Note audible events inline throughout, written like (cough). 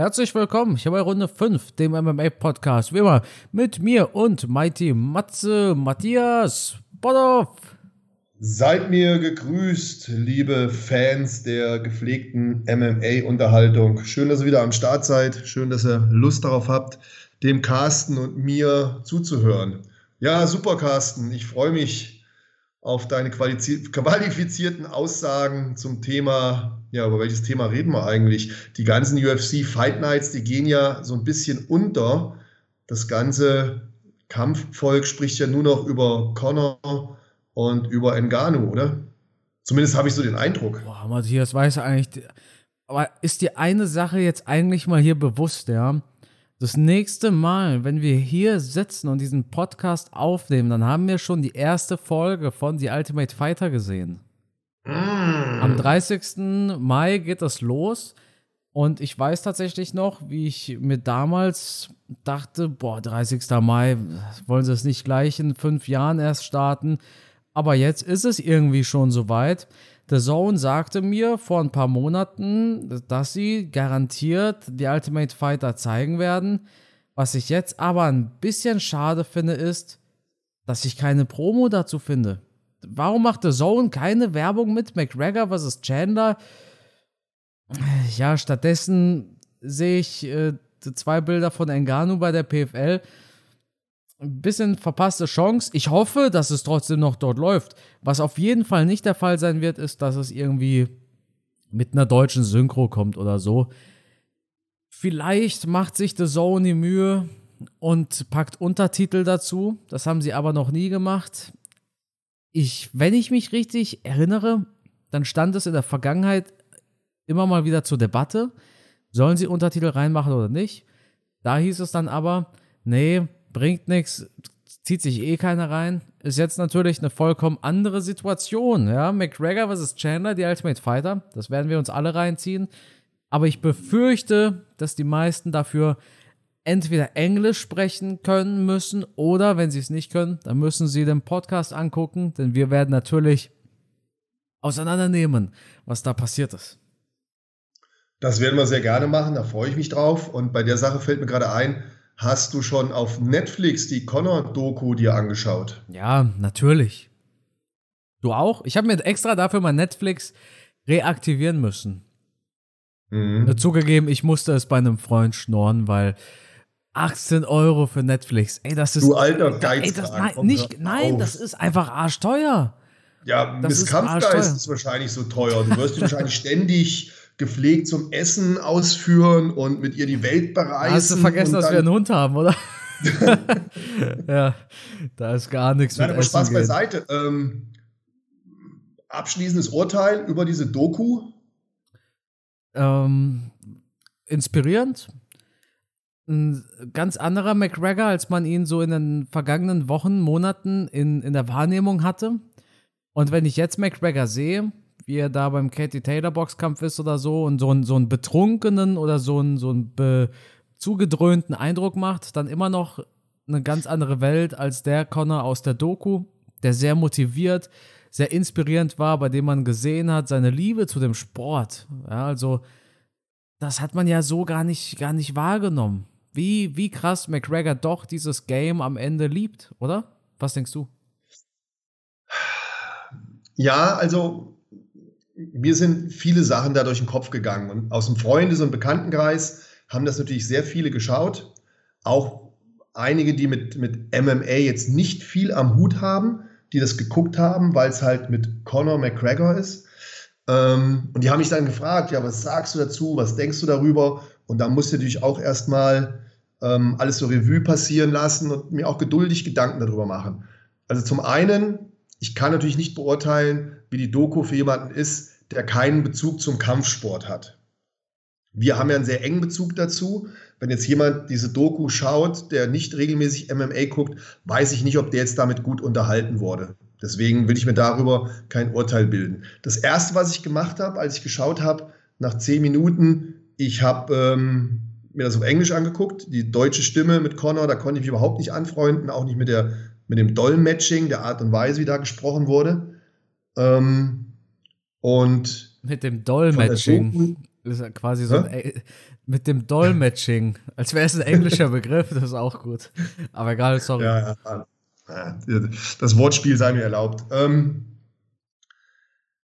Herzlich willkommen hier bei Runde 5, dem MMA-Podcast. Wie immer mit mir und Mighty Matze Matthias Bodoff. Seid mir gegrüßt, liebe Fans der gepflegten MMA-Unterhaltung. Schön, dass ihr wieder am Start seid. Schön, dass ihr Lust darauf habt, dem Carsten und mir zuzuhören. Ja, super, Carsten. Ich freue mich auf deine qualifizierten Aussagen zum Thema, ja, über welches Thema reden wir eigentlich? Die ganzen UFC Fight Nights, die gehen ja so ein bisschen unter. Das ganze Kampfvolk spricht ja nur noch über Connor und über Engano, oder? Zumindest habe ich so den Eindruck. Boah, Matthias, weiß eigentlich, aber ist dir eine Sache jetzt eigentlich mal hier bewusst, ja? Das nächste Mal, wenn wir hier sitzen und diesen Podcast aufnehmen, dann haben wir schon die erste Folge von The Ultimate Fighter gesehen. Mm. Am 30. Mai geht das los. Und ich weiß tatsächlich noch, wie ich mir damals dachte, boah, 30. Mai, wollen sie es nicht gleich in fünf Jahren erst starten. Aber jetzt ist es irgendwie schon soweit. The Zone sagte mir vor ein paar Monaten, dass sie garantiert die Ultimate Fighter zeigen werden. Was ich jetzt aber ein bisschen schade finde, ist, dass ich keine Promo dazu finde. Warum macht The Zone keine Werbung mit McGregor vs. Chandler? Ja, stattdessen sehe ich äh, zwei Bilder von Engano bei der PFL ein bisschen verpasste Chance. Ich hoffe, dass es trotzdem noch dort läuft. Was auf jeden Fall nicht der Fall sein wird, ist, dass es irgendwie mit einer deutschen Synchro kommt oder so. Vielleicht macht sich The Zone die Mühe und packt Untertitel dazu. Das haben sie aber noch nie gemacht. Ich, wenn ich mich richtig erinnere, dann stand es in der Vergangenheit immer mal wieder zur Debatte. Sollen sie Untertitel reinmachen oder nicht? Da hieß es dann aber, nee, bringt nichts, zieht sich eh keiner rein. Ist jetzt natürlich eine vollkommen andere Situation. Ja, McGregor vs. Chandler, die Ultimate Fighter, das werden wir uns alle reinziehen. Aber ich befürchte, dass die meisten dafür entweder Englisch sprechen können müssen oder wenn sie es nicht können, dann müssen sie den Podcast angucken, denn wir werden natürlich auseinandernehmen, was da passiert ist. Das werden wir sehr gerne machen, da freue ich mich drauf. Und bei der Sache fällt mir gerade ein, Hast du schon auf Netflix die Connor-Doku dir angeschaut? Ja, natürlich. Du auch? Ich habe mir extra dafür mal Netflix reaktivieren müssen. Mhm. Zugegeben, ich musste es bei einem Freund schnorren, weil 18 Euro für Netflix. Ey, das ist. Du alter Geiz. Ey, das, nein, nicht, nein das ist einfach arschteuer. Ja, das Miss Kampfgeist ist wahrscheinlich so teuer. Du wirst wahrscheinlich ständig gepflegt zum Essen ausführen und mit ihr die Welt bereisen. Hast du vergessen, dass wir einen Hund haben, oder? (laughs) ja, da ist gar nichts Nein, mit aber Essen Spaß gehen. beiseite. Ähm, abschließendes Urteil über diese Doku? Ähm, inspirierend. Ein ganz anderer McGregor, als man ihn so in den vergangenen Wochen, Monaten in, in der Wahrnehmung hatte. Und wenn ich jetzt McGregor sehe, wie er da beim Katie Taylor Boxkampf ist oder so und so, einen, so einen betrunkenen oder so einen, so einen zugedröhnten Eindruck macht, dann immer noch eine ganz andere Welt als der Connor aus der Doku, der sehr motiviert, sehr inspirierend war, bei dem man gesehen hat, seine Liebe zu dem Sport. Ja, also, das hat man ja so gar nicht, gar nicht wahrgenommen. Wie, wie krass McGregor doch dieses Game am Ende liebt, oder? Was denkst du? Ja, also mir sind viele Sachen da durch den Kopf gegangen. Und aus dem Freundes- und Bekanntenkreis haben das natürlich sehr viele geschaut. Auch einige, die mit, mit MMA jetzt nicht viel am Hut haben, die das geguckt haben, weil es halt mit Conor McGregor ist. Ähm, und die haben mich dann gefragt, ja, was sagst du dazu, was denkst du darüber? Und da musste natürlich auch erstmal ähm, alles so Revue passieren lassen und mir auch geduldig Gedanken darüber machen. Also zum einen, ich kann natürlich nicht beurteilen, wie die Doku für jemanden ist, der keinen Bezug zum Kampfsport hat. Wir haben ja einen sehr engen Bezug dazu. Wenn jetzt jemand diese Doku schaut, der nicht regelmäßig MMA guckt, weiß ich nicht, ob der jetzt damit gut unterhalten wurde. Deswegen will ich mir darüber kein Urteil bilden. Das erste, was ich gemacht habe, als ich geschaut habe, nach zehn Minuten, ich habe ähm, mir das auf Englisch angeguckt, die deutsche Stimme mit Connor, da konnte ich mich überhaupt nicht anfreunden, auch nicht mit, der, mit dem Dolmetsching, der Art und Weise, wie da gesprochen wurde. Ähm, und mit dem Dolmetsching ist ja quasi so ein, mit dem Dolmetsching, als wäre es ein englischer Begriff, das ist auch gut. Aber egal, sorry. Ja, ja, das Wortspiel sei mir erlaubt. Ähm,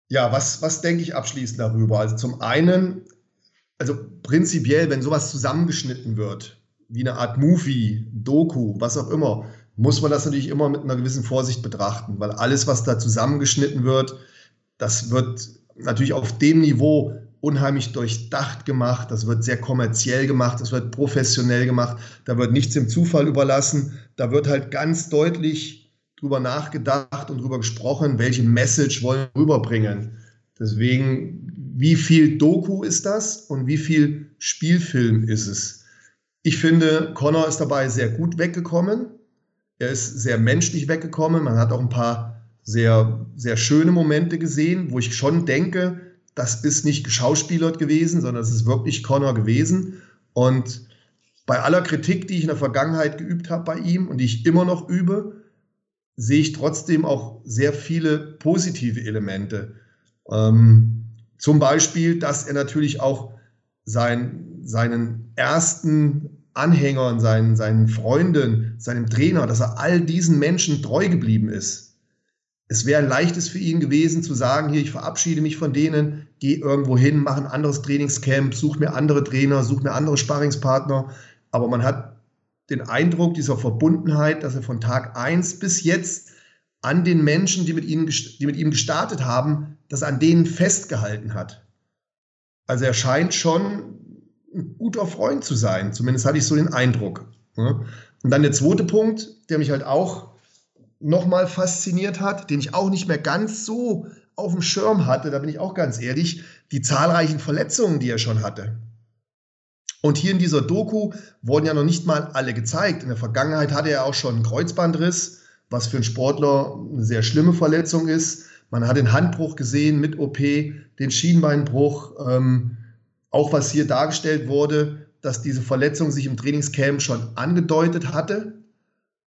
ja, was, was denke ich abschließend darüber? Also zum einen, also prinzipiell, wenn sowas zusammengeschnitten wird, wie eine Art Movie, Doku, was auch immer, muss man das natürlich immer mit einer gewissen Vorsicht betrachten, weil alles, was da zusammengeschnitten wird, das wird natürlich auf dem Niveau unheimlich durchdacht gemacht, das wird sehr kommerziell gemacht, das wird professionell gemacht, da wird nichts dem Zufall überlassen, da wird halt ganz deutlich drüber nachgedacht und drüber gesprochen, welche Message wollen wir rüberbringen. Deswegen, wie viel Doku ist das und wie viel Spielfilm ist es? Ich finde, Connor ist dabei sehr gut weggekommen. Er ist sehr menschlich weggekommen. Man hat auch ein paar sehr, sehr schöne Momente gesehen, wo ich schon denke, das ist nicht geschauspielert gewesen, sondern es ist wirklich Connor gewesen. Und bei aller Kritik, die ich in der Vergangenheit geübt habe bei ihm und die ich immer noch übe, sehe ich trotzdem auch sehr viele positive Elemente. Ähm, zum Beispiel, dass er natürlich auch sein, seinen ersten Anhängern, seinen, seinen Freunden, seinem Trainer, dass er all diesen Menschen treu geblieben ist es wäre ein leichtes für ihn gewesen zu sagen, hier, ich verabschiede mich von denen, gehe irgendwo hin, mache ein anderes Trainingscamp, suche mir andere Trainer, suche mir andere Sparringspartner. Aber man hat den Eindruck dieser Verbundenheit, dass er von Tag 1 bis jetzt an den Menschen, die mit, ihnen, die mit ihm gestartet haben, das an denen festgehalten hat. Also er scheint schon ein guter Freund zu sein. Zumindest hatte ich so den Eindruck. Und dann der zweite Punkt, der mich halt auch nochmal fasziniert hat, den ich auch nicht mehr ganz so auf dem Schirm hatte, da bin ich auch ganz ehrlich, die zahlreichen Verletzungen, die er schon hatte. Und hier in dieser Doku wurden ja noch nicht mal alle gezeigt. In der Vergangenheit hatte er auch schon einen Kreuzbandriss, was für einen Sportler eine sehr schlimme Verletzung ist. Man hat den Handbruch gesehen mit OP, den Schienbeinbruch. Ähm, auch was hier dargestellt wurde, dass diese Verletzung sich im Trainingscamp schon angedeutet hatte.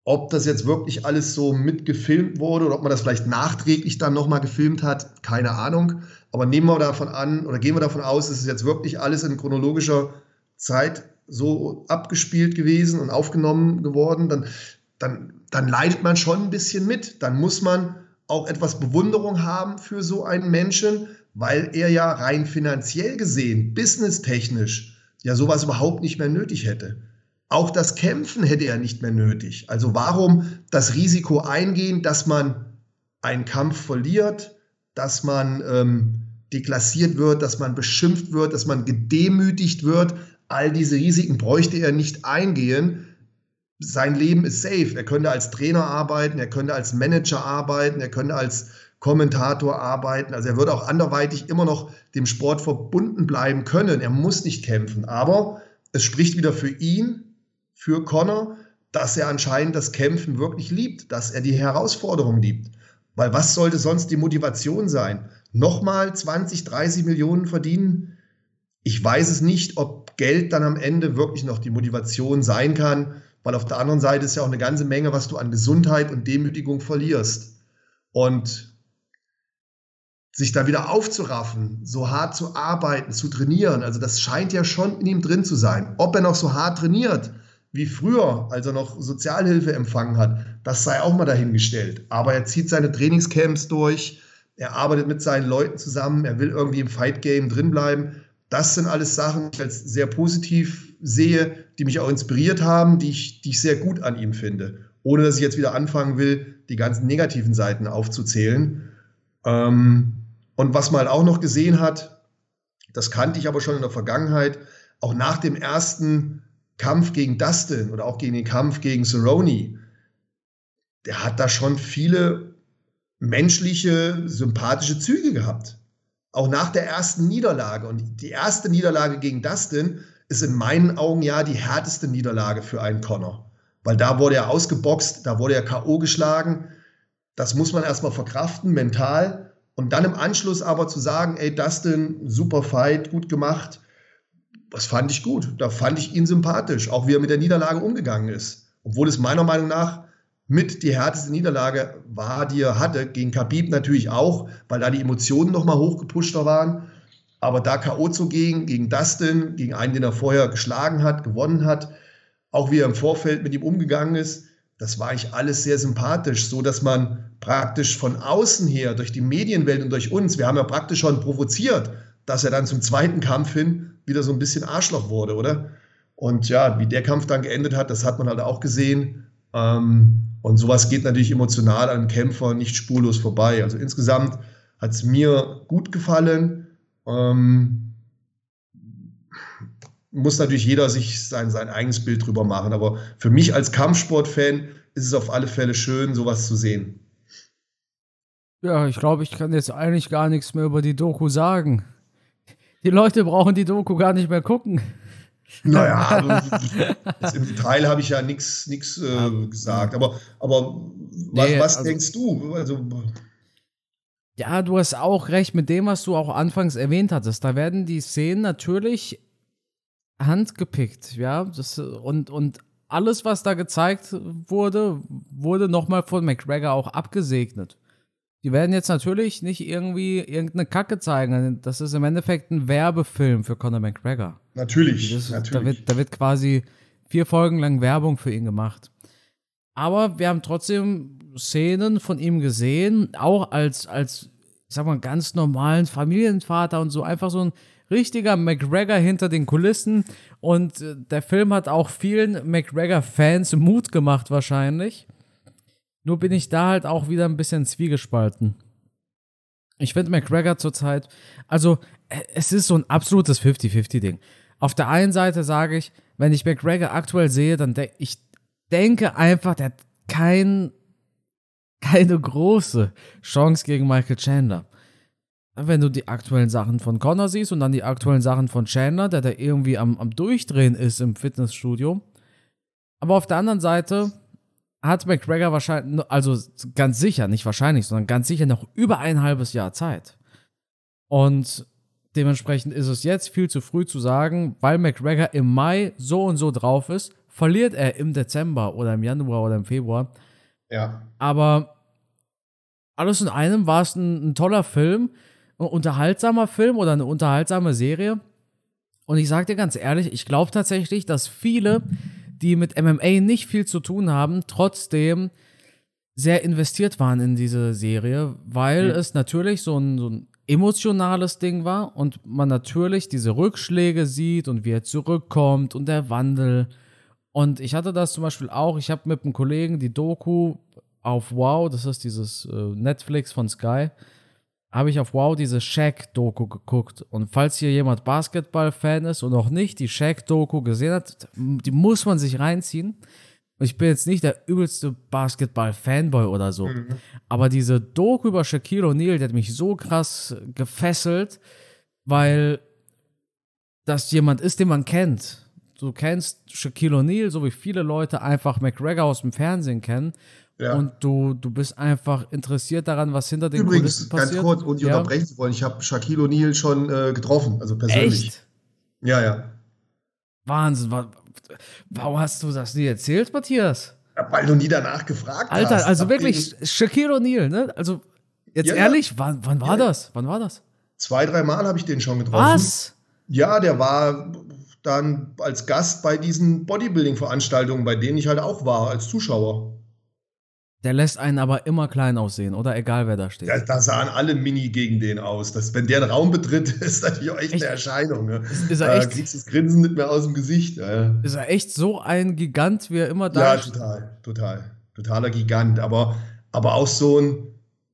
Ob das jetzt wirklich alles so mitgefilmt wurde oder ob man das vielleicht nachträglich dann nochmal gefilmt hat, keine Ahnung. Aber nehmen wir davon an oder gehen wir davon aus, es ist jetzt wirklich alles in chronologischer Zeit so abgespielt gewesen und aufgenommen geworden, dann, dann, dann leidet man schon ein bisschen mit. Dann muss man auch etwas Bewunderung haben für so einen Menschen, weil er ja rein finanziell gesehen, businesstechnisch, ja sowas überhaupt nicht mehr nötig hätte. Auch das Kämpfen hätte er nicht mehr nötig. Also warum das Risiko eingehen, dass man einen Kampf verliert, dass man ähm, deklassiert wird, dass man beschimpft wird, dass man gedemütigt wird. All diese Risiken bräuchte er nicht eingehen. Sein Leben ist safe. Er könnte als Trainer arbeiten, er könnte als Manager arbeiten, er könnte als Kommentator arbeiten. Also er würde auch anderweitig immer noch dem Sport verbunden bleiben können. Er muss nicht kämpfen. Aber es spricht wieder für ihn, für Connor, dass er anscheinend das Kämpfen wirklich liebt, dass er die Herausforderung liebt. Weil was sollte sonst die Motivation sein? Nochmal 20, 30 Millionen verdienen? Ich weiß es nicht, ob Geld dann am Ende wirklich noch die Motivation sein kann, weil auf der anderen Seite ist ja auch eine ganze Menge, was du an Gesundheit und Demütigung verlierst. Und sich da wieder aufzuraffen, so hart zu arbeiten, zu trainieren, also das scheint ja schon in ihm drin zu sein. Ob er noch so hart trainiert, wie früher, als er noch Sozialhilfe empfangen hat, das sei auch mal dahingestellt. Aber er zieht seine Trainingscamps durch, er arbeitet mit seinen Leuten zusammen, er will irgendwie im Fight Game drinbleiben. Das sind alles Sachen, die ich als sehr positiv sehe, die mich auch inspiriert haben, die ich, die ich sehr gut an ihm finde. Ohne dass ich jetzt wieder anfangen will, die ganzen negativen Seiten aufzuzählen. Ähm, und was man halt auch noch gesehen hat, das kannte ich aber schon in der Vergangenheit, auch nach dem ersten Kampf gegen Dustin oder auch gegen den Kampf gegen Cerrone, der hat da schon viele menschliche, sympathische Züge gehabt. Auch nach der ersten Niederlage. Und die erste Niederlage gegen Dustin ist in meinen Augen ja die härteste Niederlage für einen Connor. Weil da wurde er ausgeboxt, da wurde er K.O. geschlagen. Das muss man erstmal verkraften, mental. Und dann im Anschluss aber zu sagen, ey, Dustin, super Fight, gut gemacht das fand ich gut. Da fand ich ihn sympathisch, auch wie er mit der Niederlage umgegangen ist. Obwohl es meiner Meinung nach mit die härteste Niederlage war, die er hatte. Gegen Khabib natürlich auch, weil da die Emotionen nochmal hochgepushter waren. Aber da K.O. zu gehen, gegen Dustin, gegen einen, den er vorher geschlagen hat, gewonnen hat, auch wie er im Vorfeld mit ihm umgegangen ist, das war eigentlich alles sehr sympathisch, so dass man praktisch von außen her, durch die Medienwelt und durch uns, wir haben ja praktisch schon provoziert, dass er dann zum zweiten Kampf hin wieder so ein bisschen Arschloch wurde, oder? Und ja, wie der Kampf dann geendet hat, das hat man halt auch gesehen. Ähm, und sowas geht natürlich emotional an einem Kämpfer nicht spurlos vorbei. Also insgesamt hat es mir gut gefallen. Ähm, muss natürlich jeder sich sein, sein eigenes Bild drüber machen. Aber für mich als Kampfsportfan ist es auf alle Fälle schön, sowas zu sehen. Ja, ich glaube, ich kann jetzt eigentlich gar nichts mehr über die Doku sagen. Die Leute brauchen die Doku gar nicht mehr gucken. Naja, also, (laughs) im Detail habe ich ja nichts äh, gesagt. Aber, aber was, nee, was also, denkst du? Also, ja, du hast auch recht mit dem, was du auch anfangs erwähnt hattest. Da werden die Szenen natürlich handgepickt, ja. Das, und, und alles, was da gezeigt wurde, wurde nochmal von McGregor auch abgesegnet. Die werden jetzt natürlich nicht irgendwie irgendeine Kacke zeigen. Das ist im Endeffekt ein Werbefilm für Conor McGregor. Natürlich, das, natürlich. Da wird, da wird quasi vier Folgen lang Werbung für ihn gemacht. Aber wir haben trotzdem Szenen von ihm gesehen, auch als, als, ich sag mal, ganz normalen Familienvater und so, einfach so ein richtiger McGregor hinter den Kulissen. Und äh, der Film hat auch vielen McGregor-Fans Mut gemacht, wahrscheinlich. Nur bin ich da halt auch wieder ein bisschen zwiegespalten. Ich finde McGregor zurzeit, also äh, es ist so ein absolutes 50-50-Ding. Auf der einen Seite sage ich, wenn ich McGregor aktuell sehe, dann denke ich denke einfach, der hat kein, keine große Chance gegen Michael Chandler. Wenn du die aktuellen Sachen von Connor siehst und dann die aktuellen Sachen von Chandler, der da irgendwie am, am Durchdrehen ist im Fitnessstudio. Aber auf der anderen Seite hat McGregor wahrscheinlich, also ganz sicher, nicht wahrscheinlich, sondern ganz sicher noch über ein halbes Jahr Zeit. Und dementsprechend ist es jetzt viel zu früh zu sagen, weil McGregor im Mai so und so drauf ist, verliert er im Dezember oder im Januar oder im Februar. Ja. Aber alles in einem war es ein, ein toller Film, ein unterhaltsamer Film oder eine unterhaltsame Serie. Und ich sag dir ganz ehrlich, ich glaube tatsächlich, dass viele die mit MMA nicht viel zu tun haben, trotzdem sehr investiert waren in diese Serie, weil mhm. es natürlich so ein, so ein emotionales Ding war und man natürlich diese Rückschläge sieht und wie er zurückkommt und der Wandel. Und ich hatte das zum Beispiel auch, ich habe mit einem Kollegen die Doku auf Wow, das ist dieses äh, Netflix von Sky, habe ich auf Wow diese Shaq-Doku geguckt. Und falls hier jemand Basketball-Fan ist und noch nicht die Shaq-Doku gesehen hat, die muss man sich reinziehen. Ich bin jetzt nicht der übelste Basketball-Fanboy oder so. Mhm. Aber diese Doku über Shaquille O'Neal, die hat mich so krass gefesselt, weil das jemand ist, den man kennt. Du kennst Shaquille O'Neal, so wie viele Leute einfach McGregor aus dem Fernsehen kennen. Ja. Und du, du bist einfach interessiert daran, was hinter den Übrigens, Kulissen passiert. Übrigens, ganz kurz, und ich ja. unterbrechen zu wollen, ich habe Shaquille O'Neal schon äh, getroffen, also persönlich. Echt? Ja, ja. Wahnsinn. Warum hast du das nie erzählt, Matthias? Ja, weil du nie danach gefragt Alter, hast. Alter, also wirklich, Shaquille O'Neal, ne? Also, jetzt ja, ehrlich, wann, wann war das? Wann war das? Zwei, drei Mal habe ich den schon getroffen. Was? Ja, der war dann als Gast bei diesen Bodybuilding-Veranstaltungen, bei denen ich halt auch war, als Zuschauer. Der lässt einen aber immer klein aussehen, oder? Egal, wer da steht. Ja, da sahen alle Mini gegen den aus. Das, wenn der einen Raum betritt, (laughs) ist natürlich auch echt, echt? eine Erscheinung. Ne? Ist, ist er echt? Da kriegst du das Grinsen nicht mehr aus dem Gesicht. Ja. Ist er echt so ein Gigant, wie er immer da ist? Ja, total, total. Totaler Gigant. Aber, aber auch so ein,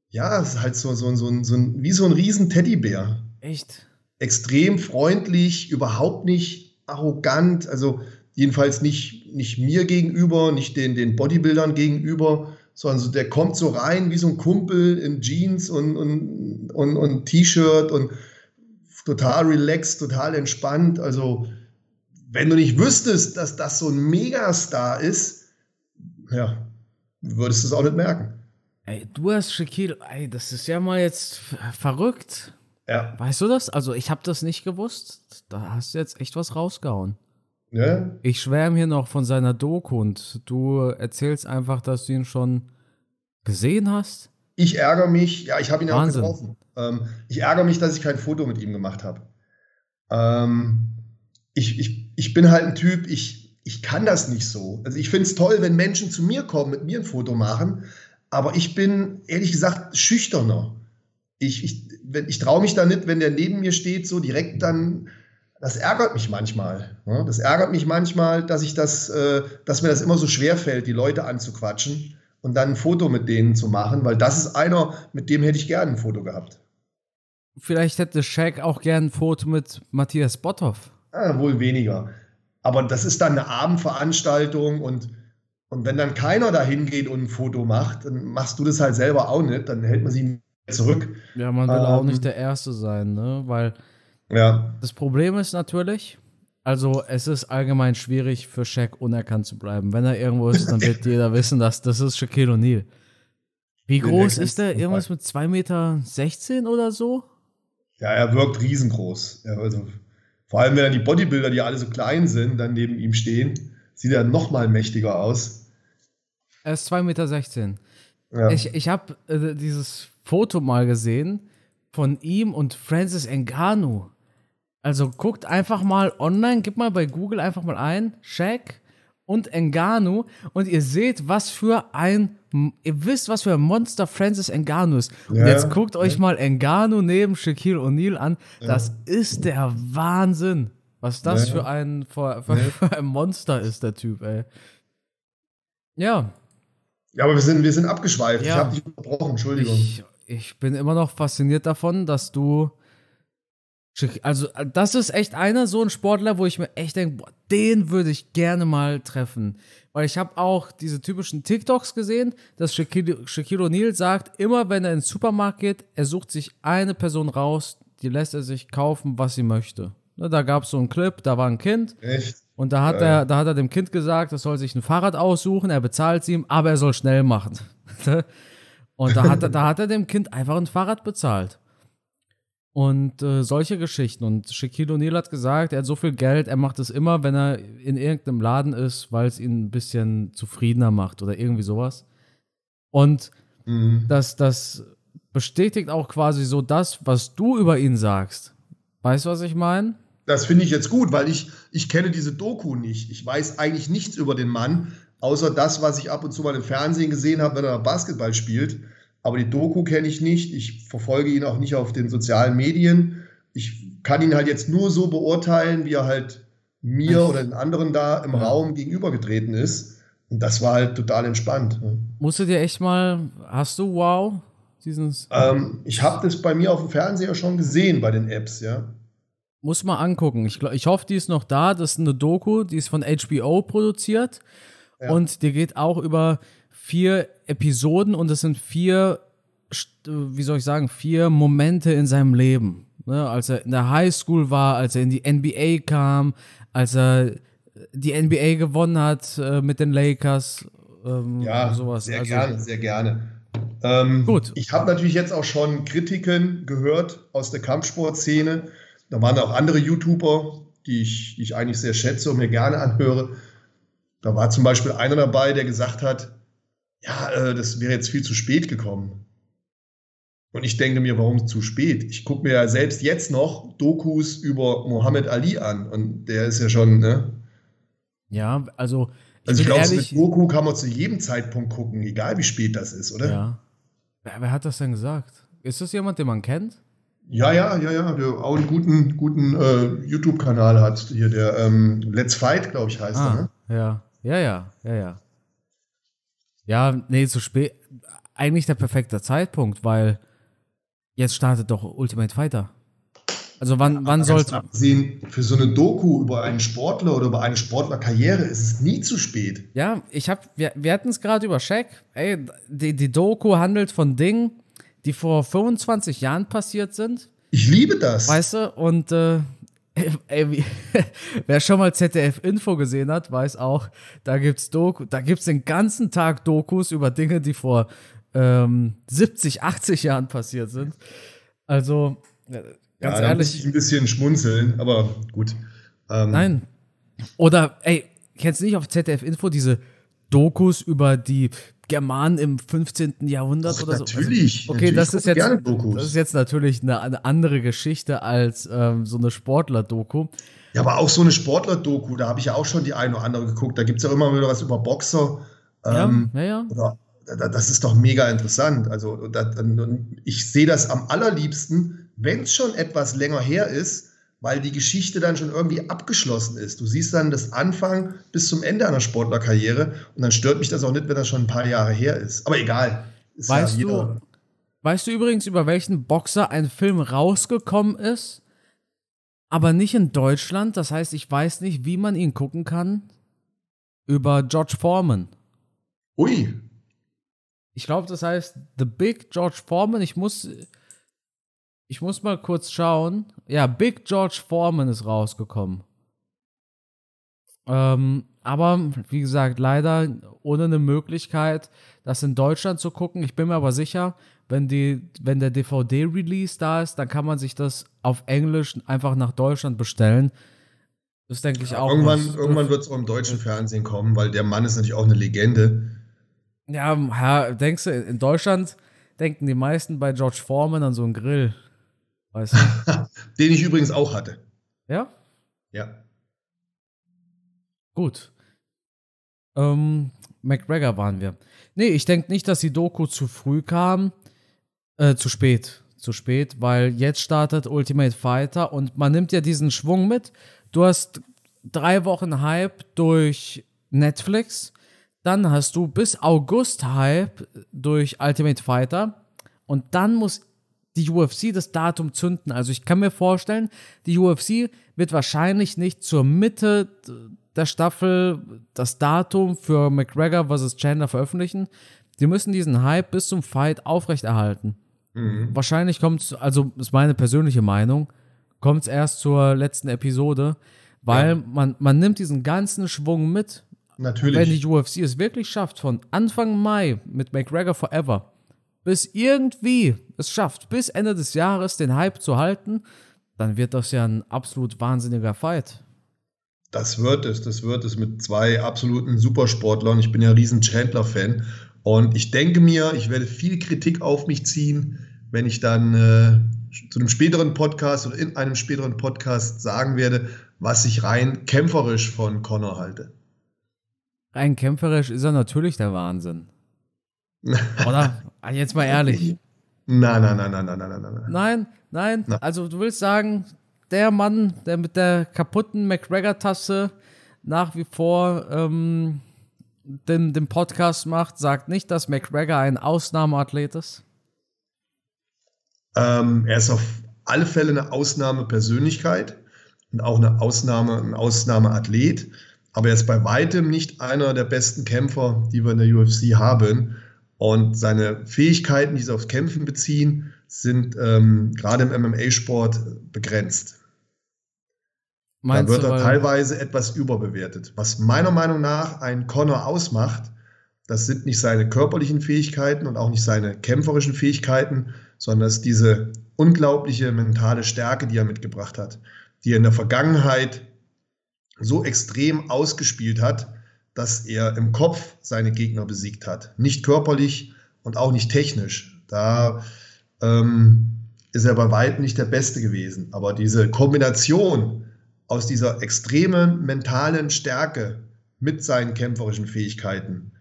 ja, ist halt so, so, so, so ein, wie so ein riesen Teddybär. Echt? Extrem freundlich, überhaupt nicht arrogant, also jedenfalls nicht, nicht mir gegenüber, nicht den, den Bodybuildern gegenüber sondern so, der kommt so rein wie so ein Kumpel in Jeans und, und, und, und T-Shirt und total relaxed, total entspannt. Also, wenn du nicht wüsstest, dass das so ein Megastar ist, ja, würdest du es auch nicht merken. Ey, du hast Shaquille, ey, das ist ja mal jetzt verrückt. Ja. Weißt du das? Also, ich habe das nicht gewusst. Da hast du jetzt echt was rausgehauen. Ja. Ich schwärme hier noch von seiner Doku und du erzählst einfach, dass du ihn schon gesehen hast. Ich ärgere mich, ja, ich habe ihn Wahnsinn. auch getroffen. Ähm, ich ärgere mich, dass ich kein Foto mit ihm gemacht habe. Ähm, ich, ich, ich bin halt ein Typ, ich, ich kann das nicht so. Also ich finde es toll, wenn Menschen zu mir kommen, mit mir ein Foto machen, aber ich bin ehrlich gesagt schüchterner. Ich, ich, ich traue mich da nicht, wenn der neben mir steht, so direkt dann. Das ärgert mich manchmal. Ne? Das ärgert mich manchmal, dass ich das, äh, dass mir das immer so schwer fällt, die Leute anzuquatschen und dann ein Foto mit denen zu machen, weil das ist einer, mit dem hätte ich gerne ein Foto gehabt. Vielleicht hätte Shaq auch gern ein Foto mit Matthias Botthoff. Ah, wohl weniger. Aber das ist dann eine Abendveranstaltung und, und wenn dann keiner da hingeht und ein Foto macht, dann machst du das halt selber auch nicht, dann hält man sie zurück. Ja, man will ähm, auch nicht der Erste sein, ne? Weil ja. das Problem ist natürlich, also es ist allgemein schwierig für Shaq unerkannt zu bleiben. Wenn er irgendwo ist, dann wird (laughs) jeder wissen, dass das ist Shaquille O'Neal. Wie groß ist der? Irgendwas mit 2,16 Meter oder so? Ja, er wirkt riesengroß. Ja, also, vor allem, wenn dann die Bodybuilder, die alle so klein sind, dann neben ihm stehen, sieht er noch mal mächtiger aus. Er ist 2,16 Meter. Ja. Ich, ich habe äh, dieses Foto mal gesehen von ihm und Francis Ngannou. Also guckt einfach mal online, gib mal bei Google einfach mal ein, Shaq und Ngannou und ihr seht, was für ein, ihr wisst, was für ein Monster Francis Ngannou ist. Und ja, jetzt guckt ja. euch mal Ngannou neben Shaquille O'Neal an. Das ja. ist der Wahnsinn. Was das für, ein, für, für, ein Monster ist, der Typ, ey. Ja. Ja, aber wir sind, wir sind abgeschweift. Ich habe dich unterbrochen, Entschuldigung. Ich, ich bin immer noch fasziniert davon, dass du also, das ist echt einer, so ein Sportler, wo ich mir echt denke, boah, den würde ich gerne mal treffen. Weil ich habe auch diese typischen TikToks gesehen, dass Shaquille, Shaquille O'Neal sagt, immer wenn er ins Supermarkt geht, er sucht sich eine Person raus, die lässt er sich kaufen, was sie möchte. Ne, da gab es so einen Clip, da war ein Kind. Echt? Und da hat, ja. er, da hat er dem Kind gesagt, es soll sich ein Fahrrad aussuchen, er bezahlt es ihm, aber er soll schnell machen. (laughs) Und da hat, da hat er dem Kind einfach ein Fahrrad bezahlt. Und äh, solche Geschichten. Und Shaquille O'Neal hat gesagt, er hat so viel Geld, er macht es immer, wenn er in irgendeinem Laden ist, weil es ihn ein bisschen zufriedener macht oder irgendwie sowas. Und mhm. das, das bestätigt auch quasi so das, was du über ihn sagst. Weißt du, was ich meine? Das finde ich jetzt gut, weil ich, ich kenne diese Doku nicht. Ich weiß eigentlich nichts über den Mann, außer das, was ich ab und zu mal im Fernsehen gesehen habe, wenn er Basketball spielt. Aber die Doku kenne ich nicht. Ich verfolge ihn auch nicht auf den sozialen Medien. Ich kann ihn halt jetzt nur so beurteilen, wie er halt mir oder den anderen da im ja. Raum gegenübergetreten ist. Und das war halt total entspannt. Musst du dir echt mal, hast du Wow? Ähm, ich habe das bei mir auf dem Fernseher schon gesehen, bei den Apps, ja. Muss mal angucken. Ich, ich hoffe, die ist noch da. Das ist eine Doku, die ist von HBO produziert. Ja. Und die geht auch über vier Episoden und es sind vier, wie soll ich sagen, vier Momente in seinem Leben. Ne? Als er in der Highschool war, als er in die NBA kam, als er die NBA gewonnen hat äh, mit den Lakers. Ähm, ja, sowas. sehr also, gerne, sehr gerne. Ähm, Gut. Ich habe natürlich jetzt auch schon Kritiken gehört aus der Kampfsportszene. Da waren auch andere YouTuber, die ich, die ich eigentlich sehr schätze und mir gerne anhöre. Da war zum Beispiel einer dabei, der gesagt hat, ja, äh, das wäre jetzt viel zu spät gekommen. Und ich denke mir, warum zu spät? Ich gucke mir ja selbst jetzt noch Dokus über Muhammad Ali an und der ist ja schon, ne? Ja, also. Ich also ich glaube, eine Doku kann man zu jedem Zeitpunkt gucken, egal wie spät das ist, oder? Ja. Wer, wer hat das denn gesagt? Ist das jemand, den man kennt? Ja, ja, ja, ja, der auch einen guten, guten äh, YouTube-Kanal hat. Hier, der ähm, Let's Fight, glaube ich, heißt ah, er, ne? Ja, ja, ja, ja, ja. Ja, nee, zu spät. Eigentlich der perfekte Zeitpunkt, weil jetzt startet doch Ultimate Fighter. Also wann, wann soll abgesehen für so eine Doku über einen Sportler oder über eine Sportlerkarriere ist es nie zu spät. Ja, ich habe wir, wir hatten es gerade über Shaq. Ey, die, die Doku handelt von Dingen, die vor 25 Jahren passiert sind. Ich liebe das. Weißt du, und äh, Ey, (laughs) wer schon mal ZDF Info gesehen hat, weiß auch, da gibt's Doku, da gibt's den ganzen Tag Dokus über Dinge, die vor ähm, 70, 80 Jahren passiert sind. Also, ganz ja, ehrlich. Muss ich ein bisschen schmunzeln, aber gut. Ähm, Nein. Oder, ey, kennst du nicht auf ZDF Info diese Dokus über die Germanen im 15. Jahrhundert Och, oder so. natürlich. Also, okay, natürlich das ist, jetzt, das ist jetzt natürlich eine, eine andere Geschichte als ähm, so eine Sportler-Doku. Ja, aber auch so eine Sportler-Doku, da habe ich ja auch schon die eine oder andere geguckt. Da gibt es ja immer wieder was über Boxer. Ähm, ja, ja, ja. Oder, da- das ist doch mega interessant. Also da, ich sehe das am allerliebsten, wenn es schon etwas länger her ist, weil die Geschichte dann schon irgendwie abgeschlossen ist. Du siehst dann das Anfang bis zum Ende einer Sportlerkarriere und dann stört mich das auch nicht, wenn das schon ein paar Jahre her ist. Aber egal. Ist Weißt ja du, weißt du übrigens, über welchen Boxer ein Film rausgekommen ist, aber nicht in Deutschland? Das heißt, ich weiß nicht, wie man ihn gucken kann. Über George Foreman. Ui, Ich glaube, das heißt The Big George Foreman. Ich muss, ich muss mal kurz schauen. Ja, Big George Foreman ist rausgekommen. Ähm, aber wie gesagt, leider ohne eine Möglichkeit, das in Deutschland zu gucken. Ich bin mir aber sicher, wenn, die, wenn der DVD-Release da ist, dann kann man sich das auf Englisch einfach nach Deutschland bestellen. Das denke ich auch. irgendwann, was- irgendwann wird es auch im deutschen Fernsehen kommen, weil der Mann ist natürlich auch eine Legende. Ja, ja, denkst du, in Deutschland denken die meisten bei George Foreman an so einen Grill. Weißt du? (laughs) Den ich übrigens auch hatte. ja? Ja. Gut. Ähm, McGregor waren wir. Nee, ich denke nicht, dass die Doku zu früh kam. Äh, zu spät. Zu spät, weil jetzt startet Ultimate Fighter und man nimmt ja diesen Schwung mit. Du hast drei Wochen Hype durch Netflix. Dann hast du bis August Hype durch Ultimate Fighter. Und dann muss die UFC das Datum zünden. Also ich kann mir vorstellen, die UFC wird wahrscheinlich nicht zur Mitte der Staffel das Datum für McGregor vs. Chandler veröffentlichen. Die müssen diesen Hype bis zum Fight aufrechterhalten. Mhm. Wahrscheinlich kommt es, also ist meine persönliche Meinung, kommt es erst zur letzten Episode, weil Ja. man, man nimmt diesen ganzen Schwung mit. Natürlich. Wenn die UFC es wirklich schafft, von Anfang Mai mit McGregor Forever bis irgendwie es schafft, bis Ende des Jahres den Hype zu halten, dann wird das ja ein absolut wahnsinniger Fight. Das wird es, das wird es mit zwei absoluten Supersportlern. Ich bin ja ein riesen Chandler-Fan. Und ich denke mir, ich werde viel Kritik auf mich ziehen, wenn ich dann äh, zu einem späteren Podcast oder in einem späteren Podcast sagen werde, was ich rein kämpferisch von Connor halte. Rein kämpferisch ist er natürlich der Wahnsinn. Oder? Ah, Jetzt mal ehrlich. Nein, nein, nein, nein, nein, nein, nein, nein. Nein, nein. Na. Also du willst sagen, der Mann, der mit der kaputten McGregor-Tasse nach wie vor ähm, den, den Podcast macht, sagt nicht, dass McGregor ein Ausnahmeathlet ist? Ähm, er ist auf alle Fälle eine Ausnahmepersönlichkeit und auch eine Ausnahme, ein Ausnahmeathlet. Aber er ist bei weitem nicht einer der besten Kämpfer, die wir in der UFC haben. Und seine Fähigkeiten, die sich aufs Kämpfen beziehen, sind ähm, gerade im MMA-Sport begrenzt. Da Meinst wird du, er teilweise etwas überbewertet. Was meiner Meinung nach ein Connor ausmacht, das sind nicht seine körperlichen Fähigkeiten und auch nicht seine kämpferischen Fähigkeiten, sondern das ist diese unglaubliche mentale Stärke, die er mitgebracht hat, die er in der Vergangenheit so extrem ausgespielt hat, dass er im Kopf seine Gegner besiegt hat. Nicht körperlich und auch nicht technisch. Da ähm, ist er bei weitem nicht der Beste gewesen. Aber diese Kombination aus dieser extremen mentalen Stärke mit seinen kämpferischen Fähigkeiten,